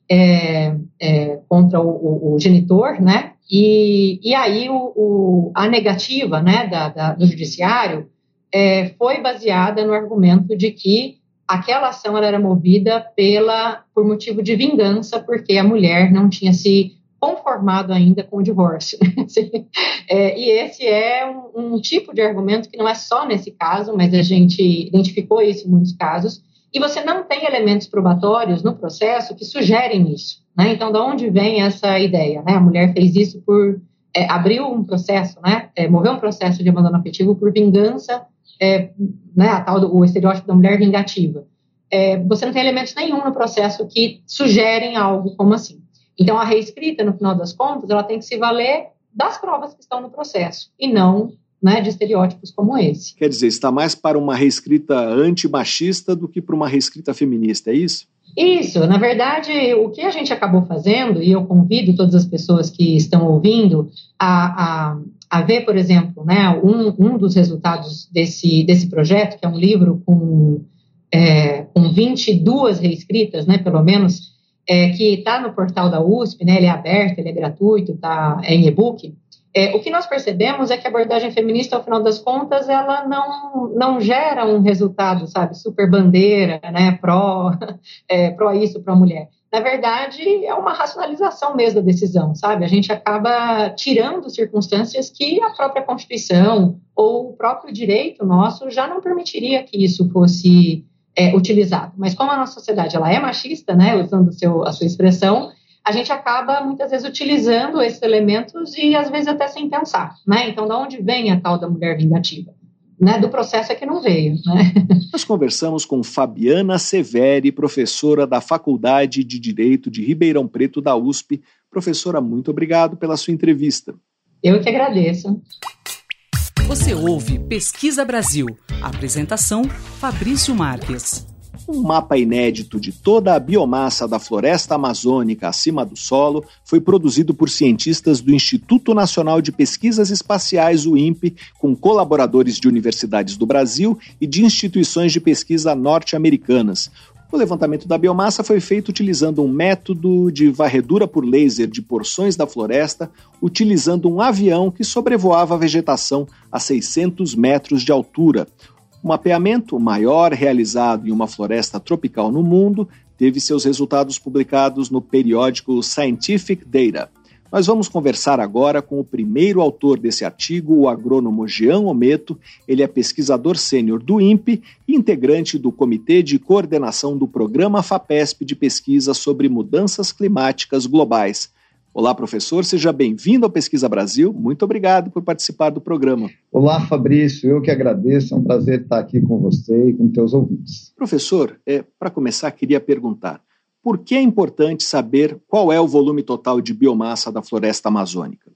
é, é, contra o, o, o, genitor, né? E, e aí o, o a negativa, né, da, da, do judiciário é, foi baseada no argumento de que aquela ação era movida pela por motivo de vingança, porque a mulher não tinha se conformado ainda com o divórcio. é, e esse é um, um tipo de argumento que não é só nesse caso, mas a gente identificou isso em muitos casos e você não tem elementos probatórios no processo que sugerem isso. Né? Então, de onde vem essa ideia? Né? A mulher fez isso por. É, abriu um processo, né? É, moveu um processo de abandono afetivo por vingança, é, né? a tal do, o estereótipo da mulher vingativa. É, você não tem elementos nenhum no processo que sugerem algo como assim. Então, a reescrita, no final das contas, ela tem que se valer das provas que estão no processo e não né, de estereótipos como esse. Quer dizer, está mais para uma reescrita antimachista do que para uma reescrita feminista, é isso? Isso, na verdade, o que a gente acabou fazendo, e eu convido todas as pessoas que estão ouvindo a, a, a ver, por exemplo, né, um, um dos resultados desse, desse projeto, que é um livro com, é, com 22 reescritas, né, pelo menos, é, que está no portal da USP, né, ele é aberto, ele é gratuito, tá, é em e-book, É, o que nós percebemos é que a abordagem feminista, ao final das contas, ela não, não gera um resultado, sabe, super bandeira, né, pró, é, pró isso, pró mulher. Na verdade, é uma racionalização mesmo da decisão, sabe? A gente acaba tirando circunstâncias que a própria Constituição ou o próprio direito nosso já não permitiria que isso fosse é, utilizado. Mas como a nossa sociedade ela é machista, né, usando seu, a sua expressão, a gente acaba muitas vezes utilizando esses elementos e às vezes até sem pensar, né? Então, da onde vem a tal da mulher vingativa? Né, do processo é que não veio. Né? Nós conversamos com Fabiana Severi, professora da Faculdade de Direito de Ribeirão Preto da USP. Professora, muito obrigado pela sua entrevista. Eu que agradeço. Você ouve Pesquisa Brasil. Apresentação: Fabrício Marques. Um mapa inédito de toda a biomassa da floresta amazônica acima do solo foi produzido por cientistas do Instituto Nacional de Pesquisas Espaciais, o INPE, com colaboradores de universidades do Brasil e de instituições de pesquisa norte-americanas. O levantamento da biomassa foi feito utilizando um método de varredura por laser de porções da floresta, utilizando um avião que sobrevoava a vegetação a 600 metros de altura. O mapeamento maior realizado em uma floresta tropical no mundo teve seus resultados publicados no periódico Scientific Data. Nós vamos conversar agora com o primeiro autor desse artigo, o agrônomo Jean Ometo. Ele é pesquisador sênior do INPE e integrante do Comitê de Coordenação do Programa FAPESP de Pesquisa sobre Mudanças Climáticas Globais. Olá, professor, seja bem-vindo ao Pesquisa Brasil. Muito obrigado por participar do programa. Olá, Fabrício, eu que agradeço, é um prazer estar aqui com você e com teus ouvintes. Professor, é, para começar, queria perguntar: por que é importante saber qual é o volume total de biomassa da floresta amazônica?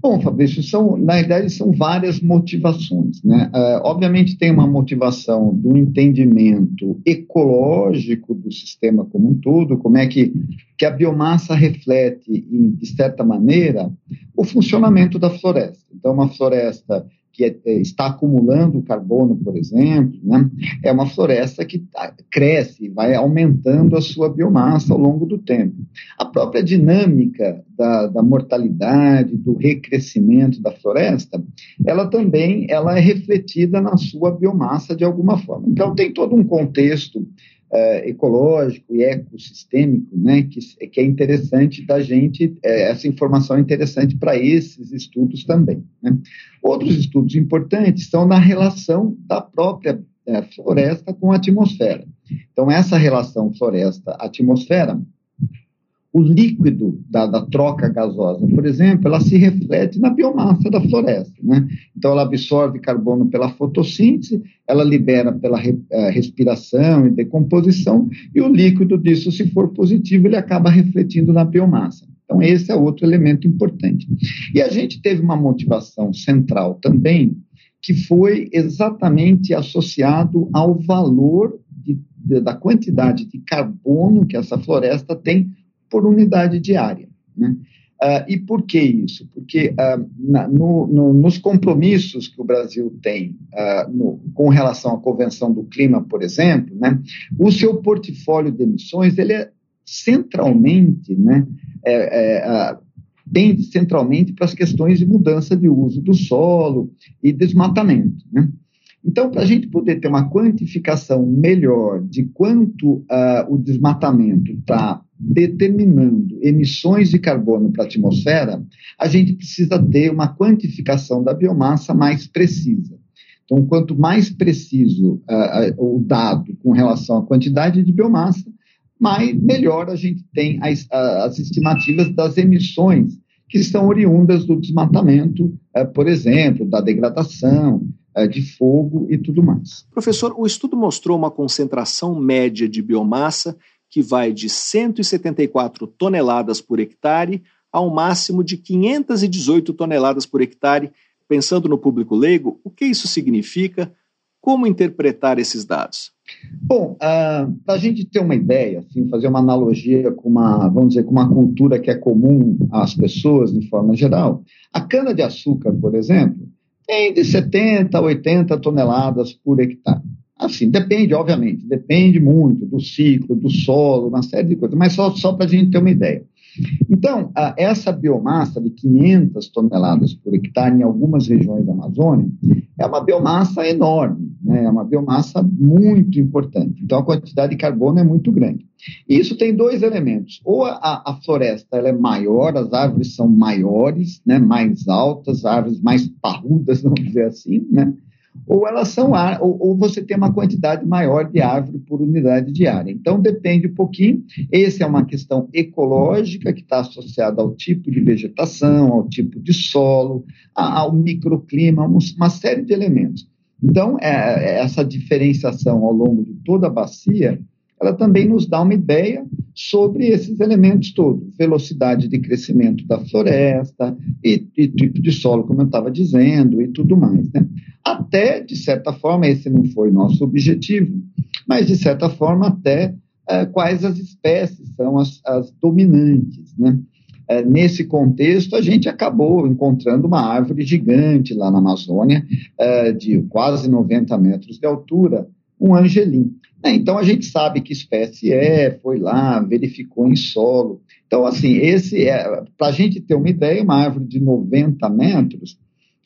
Bom, Fabrício, são, na verdade são várias motivações. Né? Uh, obviamente tem uma motivação do entendimento ecológico do sistema como um todo, como é que, que a biomassa reflete, de certa maneira, o funcionamento da floresta. Então, uma floresta que é, é, está acumulando carbono, por exemplo, né, é uma floresta que tá, cresce, vai aumentando a sua biomassa ao longo do tempo. A própria dinâmica da, da mortalidade, do recrescimento da floresta, ela também ela é refletida na sua biomassa de alguma forma. Então, tem todo um contexto uh, ecológico e ecossistêmico, né, que, que é interessante da gente, uh, essa informação é interessante para esses estudos também. Né. Outros estudos importantes são na relação da própria uh, floresta com a atmosfera. Então, essa relação floresta-atmosfera o líquido da, da, troca gasosa, por exemplo, ela se reflete na biomassa da floresta. Né? Então, ela absorve carbono pela fotossíntese, ela libera pela re, uh, respiração e decomposição, e o líquido disso, se for positivo, ele acaba refletindo na biomassa. Então, esse é outro elemento importante. E a gente teve uma motivação central também, que foi exatamente associado ao valor de, de, da quantidade de carbono que essa floresta tem por unidade diária. Né? Uh, e por que isso? Porque uh, na, no, no, nos compromissos que o Brasil tem uh, no, com relação à Convenção do Clima, por exemplo, né, o seu portfólio de emissões ele é centralmente, né, é, é, tende centralmente para as questões de mudança de uso do solo e desmatamento. Né? Então, para a gente poder ter uma quantificação melhor de quanto o desmatamento está determinando emissões de carbono para a atmosfera, a gente precisa ter uma quantificação da biomassa mais precisa. Então, quanto mais preciso uh, uh, o dado com relação à quantidade de biomassa, mais, melhor a gente tem as, uh, as estimativas das emissões que estão oriundas do desmatamento, por exemplo, da degradação, de fogo e tudo mais. Professor, o estudo mostrou uma concentração média de biomassa que vai de 174 toneladas por hectare a um máximo de 518 toneladas por hectare. Pensando no público leigo, o que isso significa? Como interpretar esses dados? Bom, uh, ah, para a gente ter uma ideia, assim, fazer uma analogia com uma, vamos dizer, com uma cultura que é comum às pessoas de forma geral, a cana-de-açúcar, por exemplo, tem de 70 a 80 toneladas por hectare. Assim, depende, obviamente, depende muito do ciclo, do solo, uma série de coisas, mas só, só para a gente ter uma ideia. Então, essa biomassa de 500 toneladas por hectare em algumas regiões da Amazônia é uma biomassa enorme, né? é uma biomassa muito importante. Então, a quantidade de carbono é muito grande. E isso tem dois elementos. Ou a, a floresta é maior, as árvores são maiores, né? mais altas, árvores mais parrudas, vamos dizer assim, né? Ou elas são ou, ou, você tem uma quantidade maior de árvore por unidade de área. Então depende um pouquinho. Essa é uma questão ecológica que está associada ao tipo de vegetação, ao tipo de solo, ao microclima, uma série de elementos. Então é, é, essa diferenciação ao longo de toda a bacia, ela também nos dá uma ideia sobre esses elementos todos, velocidade de crescimento da floresta e, e tipo de solo, como eu estava dizendo, e tudo mais, né? Até, de certa forma, esse não foi nosso objetivo, mas, de certa forma, até é, quais as espécies são as, as dominantes. Né? É, nesse contexto, a gente acabou encontrando uma árvore gigante lá na Amazônia, é, de quase 90 metros de altura, um angelim. Então, a gente sabe que espécie é, foi lá, verificou em solo. Então, assim, esse é, para a gente ter uma ideia, uma árvore de 90 metros,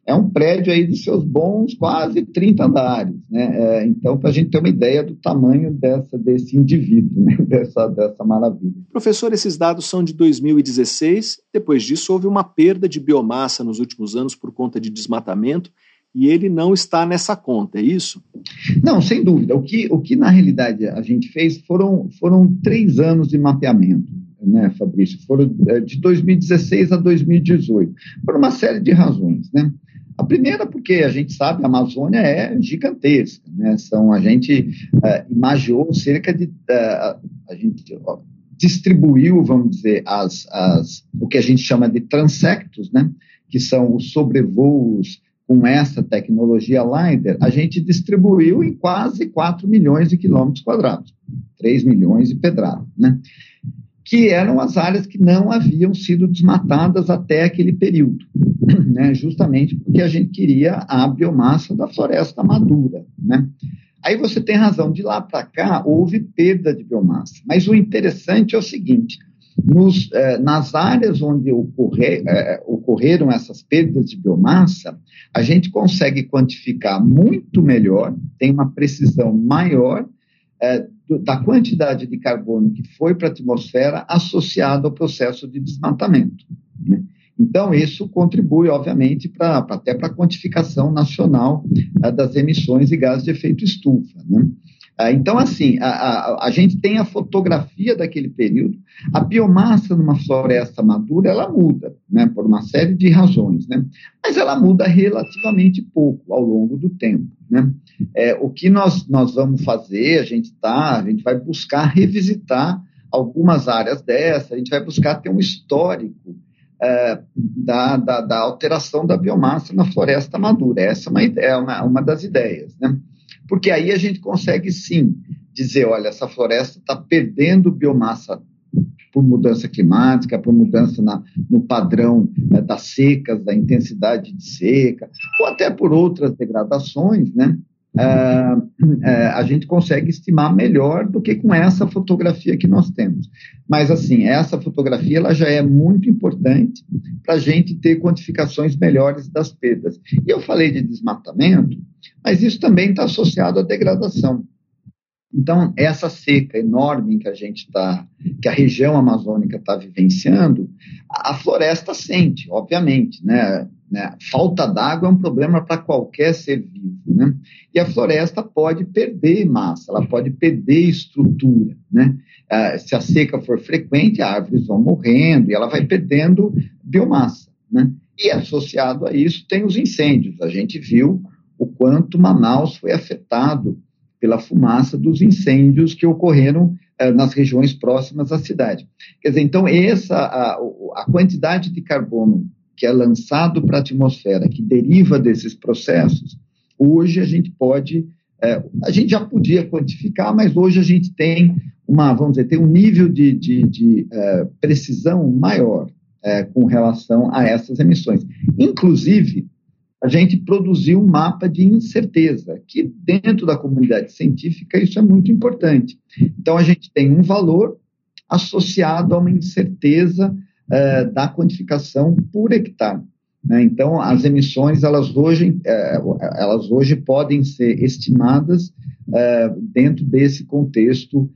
é um prédio aí de seus bons quase 30 andares. Né? É, então, para a gente ter uma ideia do tamanho dessa, desse indivíduo, né? dessa, dessa maravilha. Professor, esses dados são de 2016. Depois disso, houve uma perda de biomassa nos últimos anos por conta de desmatamento. E ele não está nessa conta, é isso? Não, sem dúvida. O que, o que na realidade a gente fez foram, foram três anos de mapeamento né, Fabrício? Foram é, de 2016 a 2018, por uma série de razões, né? A primeira, porque a gente sabe, a Amazônia é gigantesca, né? São, a gente uh, imaginou cerca de. Uh, a gente distribuiu, vamos dizer, as, as, o que a gente chama de transectos, né? Que são os sobrevoos com essa tecnologia LiDAR, a gente distribuiu em quase 4 milhões de quilômetros quadrados, 3 milhões de pedradas, né? Que eram as áreas que não haviam sido desmatadas até aquele período, né? justamente porque a gente queria a biomassa da floresta madura. Né? Aí você tem razão, de lá para cá houve perda de biomassa, mas o interessante é o seguinte: nos, eh, nas áreas onde ocorrer, eh, ocorreram essas perdas de biomassa, a gente consegue quantificar muito melhor, tem uma precisão maior da quantidade de carbono que foi para a atmosfera associado ao processo de desmatamento. Né? Então, isso contribui, obviamente, pra, até para a quantificação nacional é, das emissões de gases de efeito estufa. Né? Ah, então, assim, a, a, a, gente tem a fotografia daquele período. A biomassa numa floresta madura, ela muda, né, por uma série de razões, né? Mas ela muda relativamente pouco ao longo do tempo, né? É, o que nós, nós vamos fazer, a gente tá, a gente vai buscar revisitar algumas áreas dessa, a gente vai buscar ter um histórico é, da, da, da, alteração da biomassa na floresta madura. Essa é uma, é uma, uma das ideias, né? Porque aí a gente consegue sim dizer, olha, essa floresta está perdendo biomassa por mudança climática, por mudança na, no padrão né, das secas, da intensidade de seca, ou até por outras degradações, né? É, é, a gente consegue estimar melhor do que com essa fotografia que nós temos. Mas, assim, essa fotografia ela já é muito importante para a gente ter quantificações melhores das perdas. E eu falei de desmatamento, mas isso também está associado à degradação. Então, essa seca enorme que a gente está, que a região amazônica está vivenciando, a floresta sente, obviamente, né? Né? Falta d'água é um problema para qualquer ser vivo, né? E a floresta pode perder massa, ela pode perder estrutura, né? Ah, se a seca for frequente, as árvores vão morrendo e ela vai perdendo biomassa, né? E associado a isso tem os incêndios. A gente viu o quanto Manaus foi afetado pela fumaça dos incêndios que ocorreram eh, nas regiões próximas à cidade. Quer dizer, então, essa, a, a quantidade de carbono que é lançado para a atmosfera, que deriva desses processos, hoje a gente pode, eh, a gente já podia quantificar, mas hoje a gente tem uma, vamos dizer, tem um nível de, de, de eh, precisão maior com relação a essas emissões. Inclusive, a gente produziu um mapa de incerteza, que dentro da comunidade científica isso é muito importante. Então, a gente tem um valor associado a uma incerteza uh, da quantificação por hectare. Né? Então, as emissões, elas hoje, uh, elas hoje podem ser estimadas uh, dentro desse contexto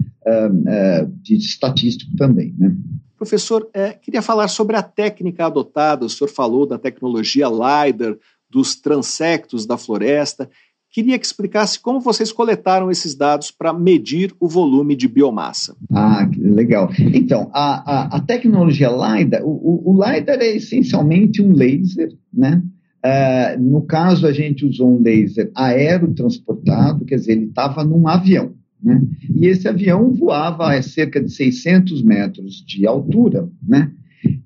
de estatístico também. Né? Professor, queria falar sobre a técnica adotada, o senhor falou da tecnologia LIDAR, dos transectos da floresta, Queria que explicasse como vocês coletaram esses dados para medir o volume de biomassa. Ah, legal. Então, a, a, a tecnologia LiDAR, o, o, LiDAR é essencialmente um laser, né? Uh, no caso, a gente usou um laser aerotransportado, quer dizer, ele estava num avião, né? E esse avião voava a cerca de 600 metros de altura, né?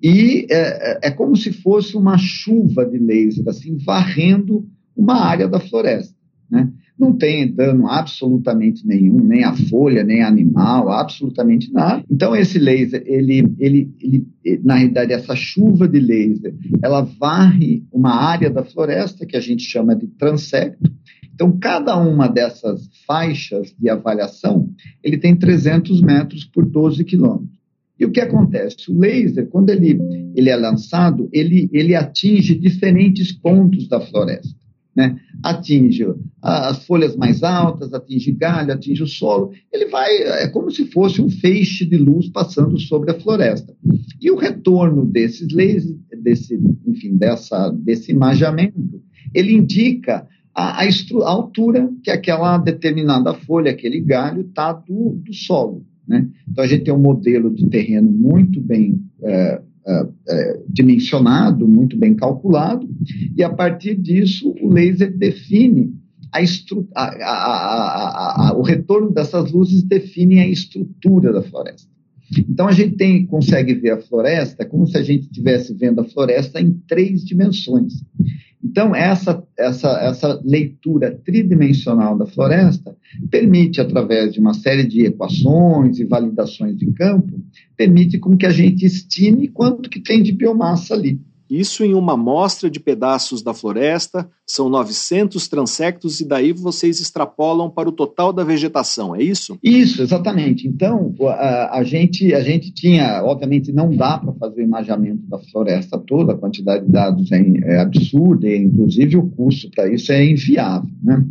E é, é como se fosse uma chuva de laser, assim, varrendo uma área da floresta. Né? Não tem dano absolutamente nenhum, nem a folha, nem animal, absolutamente nada. Então, esse laser, ele, ele, ele, na realidade, essa chuva de laser, ela varre uma área da floresta que a gente chama de transecto. Então, cada uma dessas faixas de avaliação, ele tem 300 metros por 12 quilômetros. E o que acontece? O laser, quando ele, ele é lançado, ele, ele atinge diferentes pontos da floresta né? atinge as folhas mais altas, atinge galho, atinge o solo, ele vai, é como se fosse um feixe de luz passando sobre a floresta. E o retorno desses lasers, desse, enfim, dessa, desse imagamento, ele indica a, a, a, altura que aquela determinada folha, aquele galho, está do, do solo. Né? Então a gente tem um modelo de terreno muito bem é, uh, uh, dimensionado, muito bem calculado, e a partir disso o laser define a, a, a, o retorno dessas luzes define a estrutura da floresta. Então a gente tem, consegue ver a floresta como se a gente estivesse vendo a floresta em três dimensões. Então, essa, essa, essa leitura tridimensional da floresta permite, através de uma série de equações e validações de campo, permite com que a gente estime quanto que tem de biomassa ali. Isso em uma amostra de pedaços da floresta, são 900 transectos, e daí vocês extrapolam para o total da vegetação, é isso? Isso, exatamente. Então, a, a gente, a gente tinha, obviamente, não dá para fazer o imaginamento da floresta toda, a quantidade de dados é, é absurda, e inclusive o custo para isso é inviável. Né?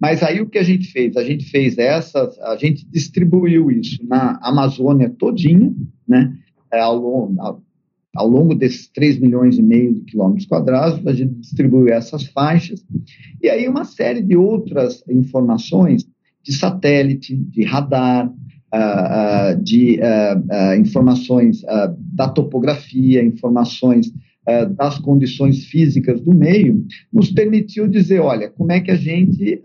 Mas aí o que a gente fez? A gente fez essas, a gente distribuiu isso na Amazônia todinha, né? É, ao longo, ao longo desses 3 milhões e meio de quilômetros quadrados, a gente distribuiu essas faixas, e aí uma série de outras informações de satélite, de radar, uh, uh, de uh, informações da topografia, informações das condições físicas do meio, nos permitiu dizer, olha, como é que a gente,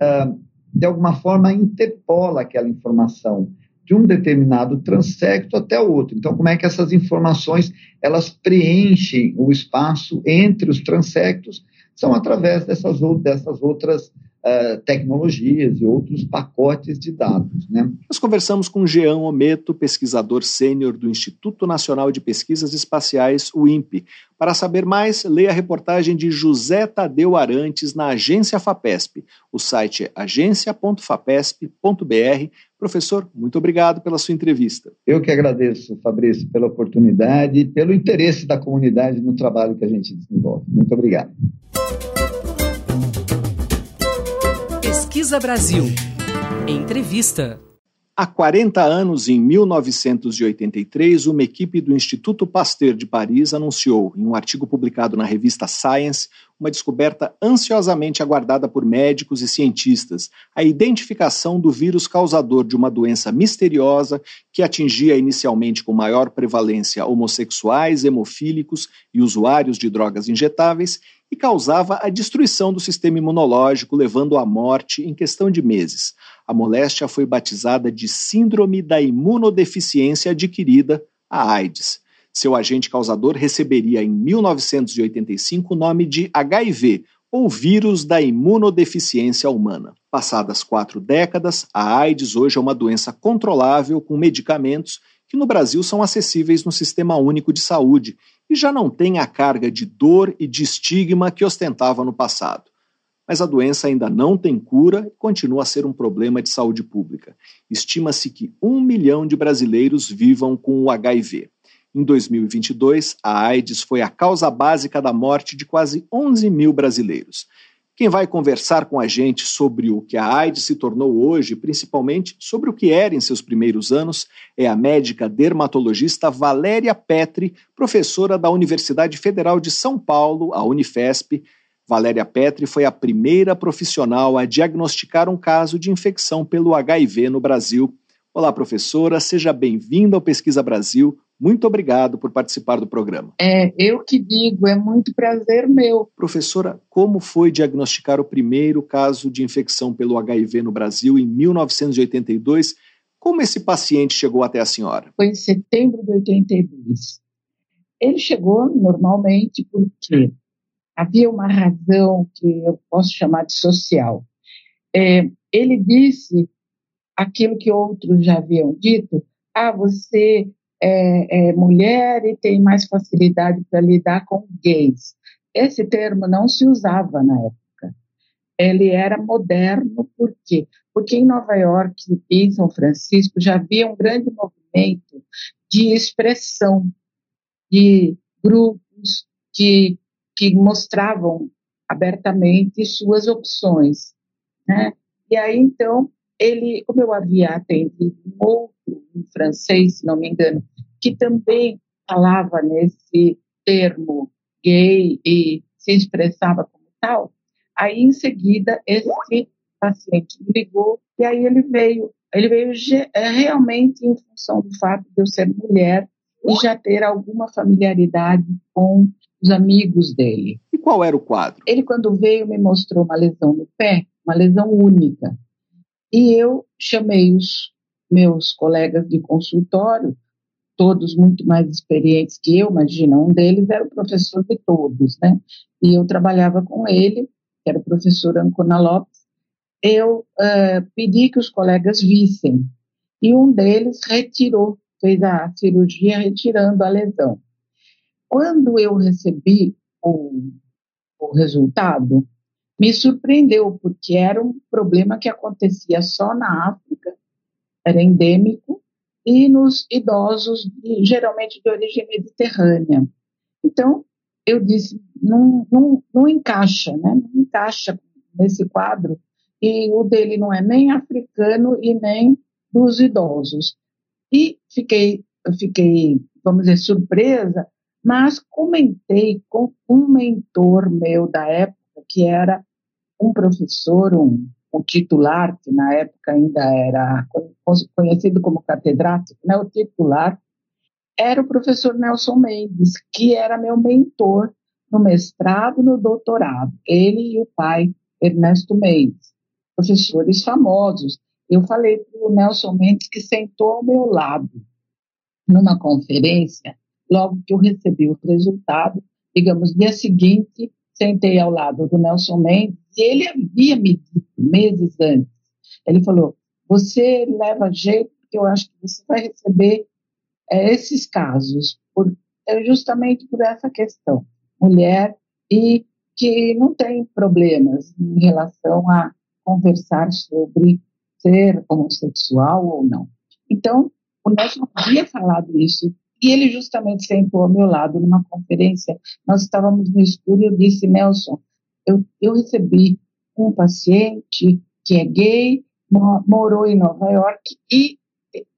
de alguma forma, interpola aquela informação de um determinado transecto até o outro. Então, como é que essas informações elas preenchem o espaço entre os transectos? São através dessas, dessas outras uh, tecnologias e outros pacotes de dados. Né? Nós conversamos com Jean Ometo, pesquisador sênior do Instituto Nacional de Pesquisas Espaciais, o INPE. Para saber mais, leia a reportagem de José Tadeu Arantes na Agência FAPESP. O site é agência.fapesp.br Professor, muito obrigado pela sua entrevista. Eu que agradeço, Fabrício, pela oportunidade e pelo interesse da comunidade no trabalho que a gente desenvolve. Muito obrigado. Pesquisa Brasil. Entrevista. Há 40 anos, em 1983, uma equipe do Instituto Pasteur de Paris anunciou, em um artigo publicado na revista Science, uma descoberta ansiosamente aguardada por médicos e cientistas: a identificação do vírus causador de uma doença misteriosa que atingia inicialmente com maior prevalência homossexuais, hemofílicos e usuários de drogas injetáveis e causava a destruição do sistema imunológico, levando à morte em questão de meses. A moléstia foi batizada de Síndrome da Imunodeficiência Adquirida, a AIDS. Seu agente causador receberia em 1985 o nome de HIV, ou vírus da imunodeficiência humana. Passadas quatro décadas, a AIDS hoje é uma doença controlável com medicamentos que no Brasil são acessíveis no Sistema Único de Saúde e já não tem a carga de dor e de estigma que ostentava no passado. mas a doença ainda não tem cura e continua a ser um problema de saúde pública. Estima-se que um milhão de brasileiros vivam com o HIV. Em 2022, a AIDS foi a causa básica da morte de quase 11 mil brasileiros. Quem vai conversar com a gente sobre o que a AIDS se tornou hoje, principalmente sobre o que era em seus primeiros anos, é a médica dermatologista Valéria Petri, professora da Universidade Federal de São Paulo, a Unifesp. Valéria Petri foi a primeira profissional a diagnosticar um caso de infecção pelo HIV no Brasil. Olá, professora, seja bem-vinda ao Pesquisa Brasil. Muito obrigado por participar do programa. É, eu que digo, é muito prazer meu. Professora, como foi diagnosticar o primeiro caso de infecção pelo HIV no Brasil em 1982? Como esse paciente chegou até a senhora? Foi em setembro de 82. Ele chegou normalmente porque havia uma razão que eu posso chamar de social. É, ele disse aquilo que outros já haviam dito: ah, você é, é mulher e tem mais facilidade para lidar com gays. Esse termo não se usava na época. Ele era moderno, por quê? Porque em Nova York e em São Francisco já havia um grande movimento de expressão de grupos que, que mostravam abertamente suas opções. Né? E aí, então, ele, como eu havia atendido um outro, um francês, se não me engano, que também falava nesse termo gay e se expressava como tal, aí em seguida esse paciente me ligou e aí ele veio, ele veio é, realmente em função do fato de eu ser mulher e já ter alguma familiaridade com os amigos dele. E qual era o quadro? Ele quando veio me mostrou uma lesão no pé, uma lesão única, e eu chamei os meus colegas de consultório, todos muito mais experientes que eu, imagina, um deles era o professor de todos, né? E eu trabalhava com ele, que era o professor Ancona Lopes. Eu uh, pedi que os colegas vissem, e um deles retirou, fez a cirurgia retirando a lesão. Quando eu recebi o, o resultado, me surpreendeu, porque era um problema que acontecia só na África, era endêmico, e nos idosos, geralmente de origem mediterrânea. Então, eu disse, não, não, não encaixa, né? não encaixa nesse quadro, e o dele não é nem africano e nem dos idosos. E fiquei, fiquei, vamos dizer, surpresa, mas comentei com um mentor meu da época, que era um professor, um, um titular, que na época ainda era conhecido como catedrático, né, o titular, era o professor Nelson Mendes, que era meu mentor no mestrado e no doutorado. Ele e o pai, Ernesto Mendes, professores famosos. Eu falei para o Nelson Mendes, que sentou ao meu lado numa conferência, logo que eu recebi o resultado, digamos, dia seguinte, sentei ao lado do Nelson Mendes e ele havia me dito meses antes. Ele falou: Você leva jeito, porque eu acho que você vai receber é, esses casos, por, é justamente por essa questão. Mulher e que não tem problemas em relação a conversar sobre ser homossexual ou não. Então, o Nelson havia falado isso e ele justamente sentou ao meu lado numa conferência. Nós estávamos no estúdio e eu disse, Nelson, eu, eu recebi um paciente que é gay, morou em Nova York e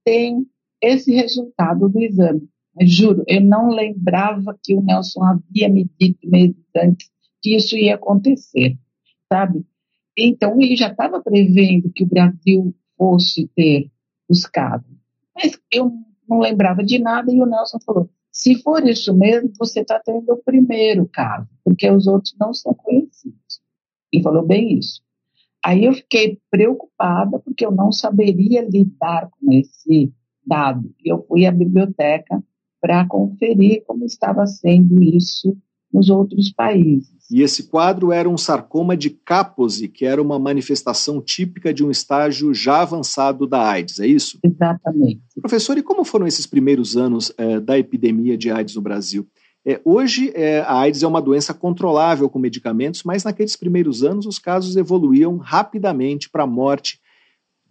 tem esse resultado do exame. Mas, juro, eu não lembrava que o Nelson havia me dito meses antes que isso ia acontecer, sabe? Então, ele já estava prevendo que o Brasil fosse ter os casos. Mas eu não lembrava de nada e o Nelson falou: se for isso mesmo, você está tendo o primeiro caso, porque os outros não são conhecidos. Ele falou bem isso. Aí eu fiquei preocupada porque eu não saberia lidar com esse dado. E eu fui à biblioteca para conferir como estava sendo isso nos outros países. E esse quadro era um sarcoma de Kaposi, que era uma manifestação típica de um estágio já avançado da AIDS, é isso? Exatamente. Professor, e como foram esses primeiros anos eh, da epidemia de AIDS no Brasil? É, hoje, é, a AIDS é uma doença controlável com medicamentos, mas naqueles primeiros anos os casos evoluíam rapidamente para a morte.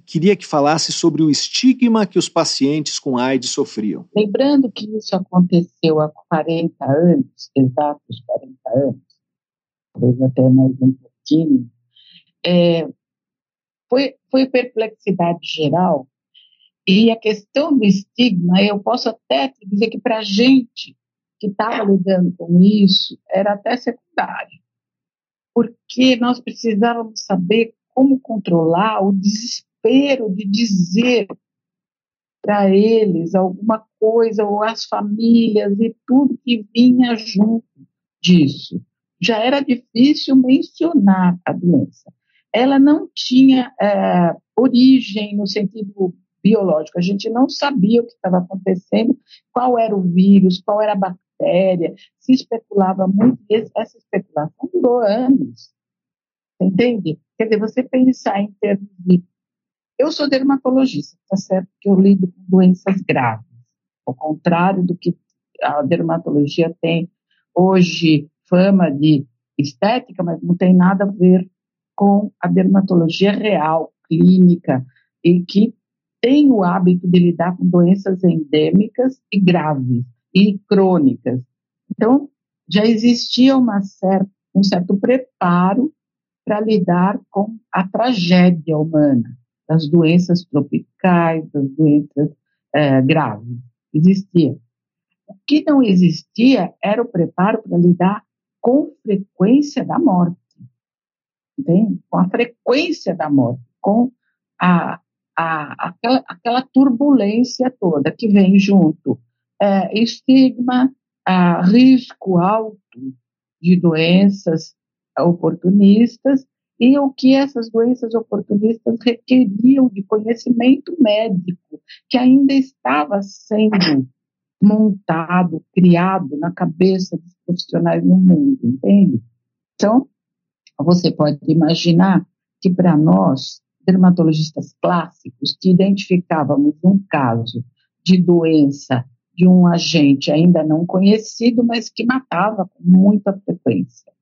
Queria que falasse sobre o estigma que os pacientes com AIDS sofriam. Lembrando que isso aconteceu há 40 anos, exatos 40 anos, talvez até mais um pouquinho, é, foi, foi perplexidade geral. E a questão do estigma, eu posso até dizer que para a gente que estava lidando com isso era até secundário, porque nós precisávamos saber como controlar o desespero de dizer para eles alguma coisa, ou as famílias e tudo que vinha junto disso. Já era difícil mencionar a doença. Ela não tinha é, origem no sentido biológico, a gente não sabia o que estava acontecendo, qual era o vírus, qual era a matéria, se especulava muito, essa especulação durou anos. Entende? Quer dizer, você pensar em termos de. Eu sou dermatologista, tá certo? Que eu lido com doenças graves, ao contrário do que a dermatologia tem hoje fama de estética, mas não tem nada a ver com a dermatologia real, clínica, e que tem o hábito de lidar com doenças endêmicas e graves e crônicas. Então, já existia certa, um certo preparo para lidar com a tragédia humana, das doenças tropicais, das doenças é, graves. Existia. O que não existia era o preparo para lidar com frequência da morte. Entende? Com a frequência da morte, com a, a, aquela, aquela turbulência toda que vem junto é, estigma, risco alto de doenças oportunistas e o que essas doenças oportunistas requeriam de conhecimento médico, que ainda estava sendo montado, criado na cabeça dos profissionais no mundo, entende? Então, você pode imaginar que para nós, dermatologistas clássicos, que identificávamos um caso de doença de um agente ainda não conhecido, mas que matava com muita frequência.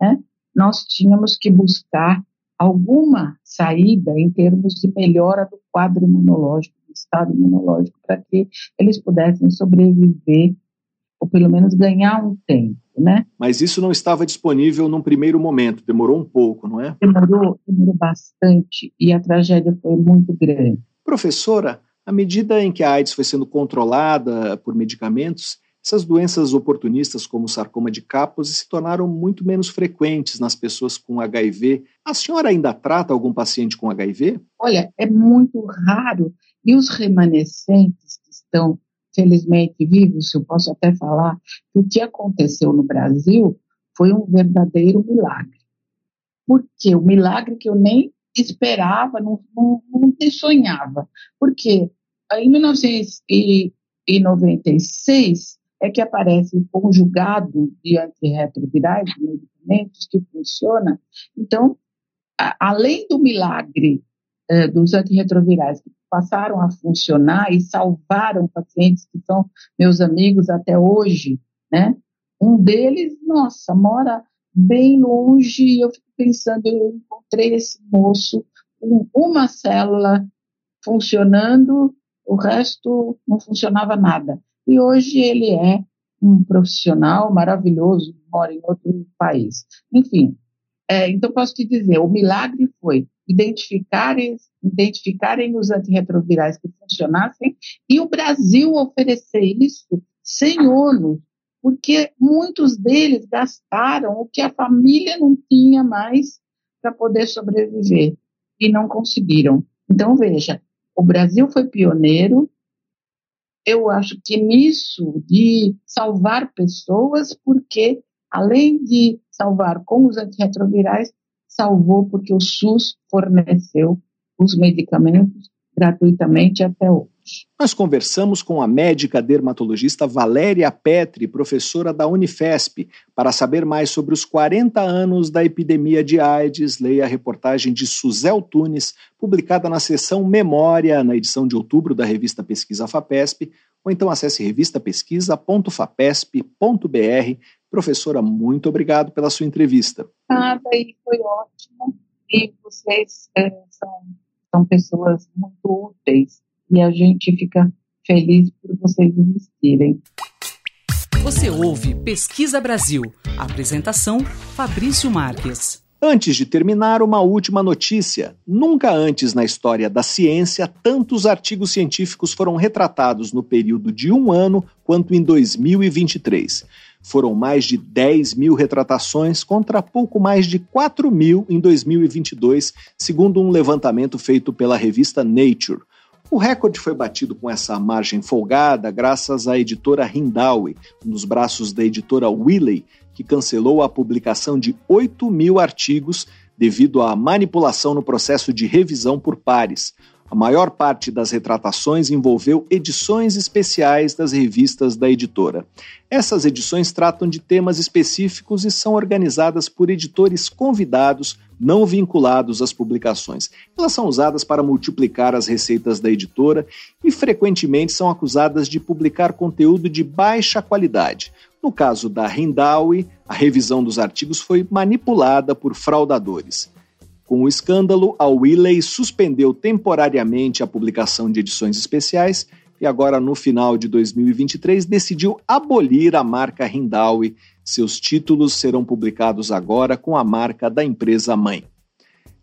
Né? Nós tínhamos que buscar alguma saída em termos de melhora do quadro imunológico, do estado imunológico, para que eles pudessem sobreviver ou pelo menos ganhar um tempo, né? Mas isso não estava disponível num primeiro momento, demorou um pouco, não é? Demorou, demorou bastante e a tragédia foi muito grande. Professora, à medida em que a AIDS foi sendo controlada por medicamentos, essas doenças oportunistas, como o sarcoma de Kaposi, se tornaram muito menos frequentes nas pessoas com HIV. A senhora ainda trata algum paciente com HIV? Olha, é muito raro. E os remanescentes que estão, felizmente, vivos, eu posso até falar que o que aconteceu no Brasil foi um verdadeiro milagre. Por quê? O milagre que eu nem esperava, não, não, não sonhava. Porque em 1996 é que aparece o conjugado de antirretrovirais, medicamentos que funciona. Então, a, além do milagre eh, dos antirretrovirais que passaram a funcionar e salvaram pacientes que são meus amigos até hoje, né? Um deles, nossa, mora bem longe eu fico pensando, eu encontrei esse moço com uma célula funcionando o resto não funcionava nada. E hoje ele é um profissional maravilhoso, mora em outro país. Enfim, é, então posso te dizer, o milagre foi identificarem, identificarem os antirretrovirais que funcionassem e o Brasil oferecer isso sem ônus, porque muitos deles gastaram o que a família não tinha mais para poder sobreviver e não conseguiram. Então, veja, o Brasil foi pioneiro. Eu acho que nisso de salvar pessoas, porque além de salvar com os antirretrovirais, salvou porque o SUS forneceu os medicamentos gratuitamente até hoje. Nós conversamos com a médica dermatologista Valéria Petri, professora da Unifesp, para saber mais sobre os 40 anos da epidemia de AIDS. Leia a reportagem de Suzel Tunes, publicada na seção Memória, na edição de outubro da revista Pesquisa FAPESP, ou então acesse revistapesquisa.fapesp.br. Professora, muito obrigado pela sua entrevista. Nada, e foi ótimo. E vocês é, são, são pessoas muito úteis e a gente fica feliz por vocês existirem. Você ouve Pesquisa Brasil. Apresentação: Fabrício Marques. Antes de terminar, uma última notícia. Nunca antes na história da ciência tantos artigos científicos foram retratados no período de um ano quanto em 2023. Foram mais de 10 mil retratações contra pouco mais de 4 mil em 2022, segundo um levantamento feito pela revista Nature. O recorde foi batido com essa margem folgada graças à editora Hindawi, um dos braços da editora Willey, que cancelou a publicação de 8 mil artigos devido à manipulação no processo de revisão por pares. A maior parte das retratações envolveu edições especiais das revistas da editora. Essas edições tratam de temas específicos e são organizadas por editores convidados não vinculados às publicações. Elas são usadas para multiplicar as receitas da editora e frequentemente são acusadas de publicar conteúdo de baixa qualidade. No caso da Hindawi, a revisão dos artigos foi manipulada por fraudadores. Com o escândalo, a Willey suspendeu temporariamente a publicação de edições especiais e agora, no final de 2023, decidiu abolir a marca Hindawi. Seus títulos serão publicados agora com a marca da empresa mãe.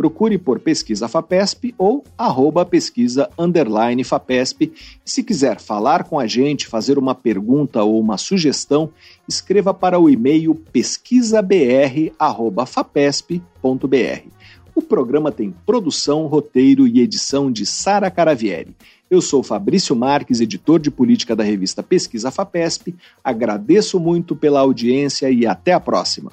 Procure por Pesquisa FAPESP ou arroba pesquisa underline FAPESP. Se quiser falar com a gente, fazer uma pergunta ou uma sugestão, escreva para o e-mail pesquisabr.fapesp.br. O programa tem produção, roteiro e edição de Sara Caravieri. Eu sou Fabrício Marques, editor de política da revista Pesquisa FAPESP. Agradeço muito pela audiência e até a próxima.